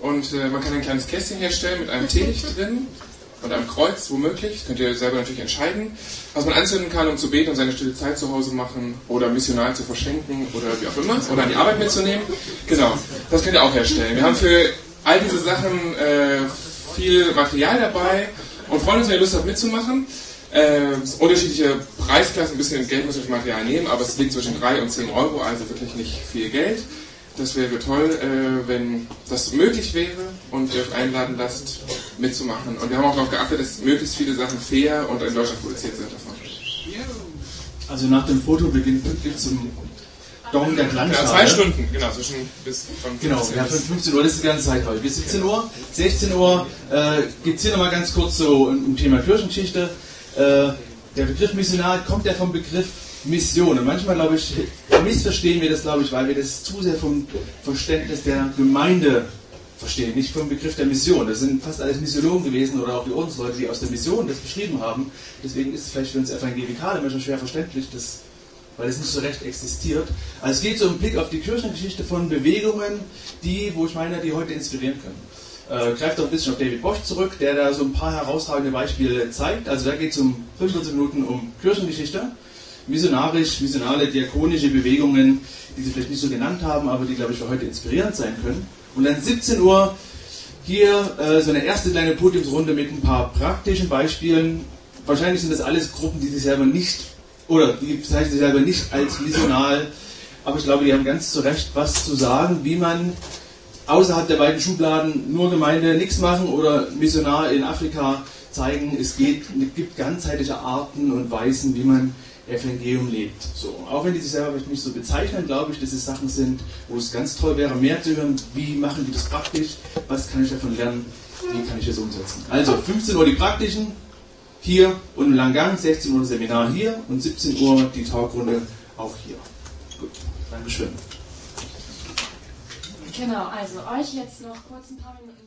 Speaker 19: Und äh, man kann ein kleines Kästchen herstellen mit einem Teelicht drin und einem Kreuz, womöglich. Könnt ihr selber natürlich entscheiden. Was man anzünden kann, um zu beten und seine stille Zeit zu Hause machen oder missional zu verschenken oder wie auch immer. Oder an die Arbeit mitzunehmen. Genau, das könnt ihr auch herstellen. Wir haben für all diese Sachen äh, viel Material dabei und freuen uns, wenn ihr Lust habt mitzumachen. Äh, unterschiedliche Preisklassen, ein bisschen Geld muss ich Material nehmen, aber es liegt zwischen 3 und 10 Euro, also wirklich nicht viel Geld. Das wäre toll, äh, wenn das möglich wäre und ihr euch einladen lasst, mitzumachen. Und wir haben auch darauf geachtet, dass möglichst viele Sachen fair und in Deutschland produziert sind davon.
Speaker 10: Also nach dem Foto beginnt pünktlich zum Daumen der Glanzschale.
Speaker 19: Ja, zwei Stunden, genau, zwischen bis von
Speaker 10: Genau, ja, von 15 Uhr, das ist die ganze Zeit heute. Bis 17 Uhr, 16 Uhr äh, geht es hier nochmal ganz kurz so um, um Thema Kirchengeschichte. Äh, der Begriff Missionar kommt ja vom Begriff Mission. Und manchmal, glaube ich, missverstehen wir das, glaube ich, weil wir das zu sehr vom Verständnis der Gemeinde verstehen, nicht vom Begriff der Mission. Das sind fast alles Missiologen gewesen oder auch die Ordensleute, die aus der Mission das beschrieben haben. Deswegen ist es vielleicht für uns Evangelikale manchmal schwer verständlich, dass, weil es nicht so recht existiert. Also es geht so im Blick auf die Kirchengeschichte von Bewegungen, die, wo ich meine, die heute inspirieren können. Äh, greift auch ein bisschen auf David Bosch zurück, der da so ein paar herausragende Beispiele zeigt. Also da geht es um 45 Minuten um Kirchengeschichte missionarisch, missionale, diakonische Bewegungen, die Sie vielleicht nicht so genannt haben, aber die, glaube ich, für heute inspirierend sein können. Und dann 17 Uhr hier äh, so eine erste kleine Podiumsrunde mit ein paar praktischen Beispielen. Wahrscheinlich sind das alles Gruppen, die sich selber nicht, oder die bezeichnen sich selber nicht als missional, aber ich glaube, die haben ganz zu Recht was zu sagen, wie man außerhalb der beiden Schubladen nur Gemeinde nichts machen oder Missionar in Afrika zeigen. Es geht, es gibt ganzheitliche Arten und Weisen, wie man Evangelium lebt. So, auch wenn die sich selber nicht so bezeichnen, glaube ich, dass es Sachen sind, wo es ganz toll wäre, mehr zu hören, wie machen die das praktisch, was kann ich davon lernen, wie kann ich das umsetzen. Also 15 Uhr die praktischen, hier und im Langgang, 16 Uhr das Seminar hier und 17 Uhr die Talkrunde auch hier. Gut, Dankeschön.
Speaker 4: Genau, also euch jetzt noch kurz ein paar Minuten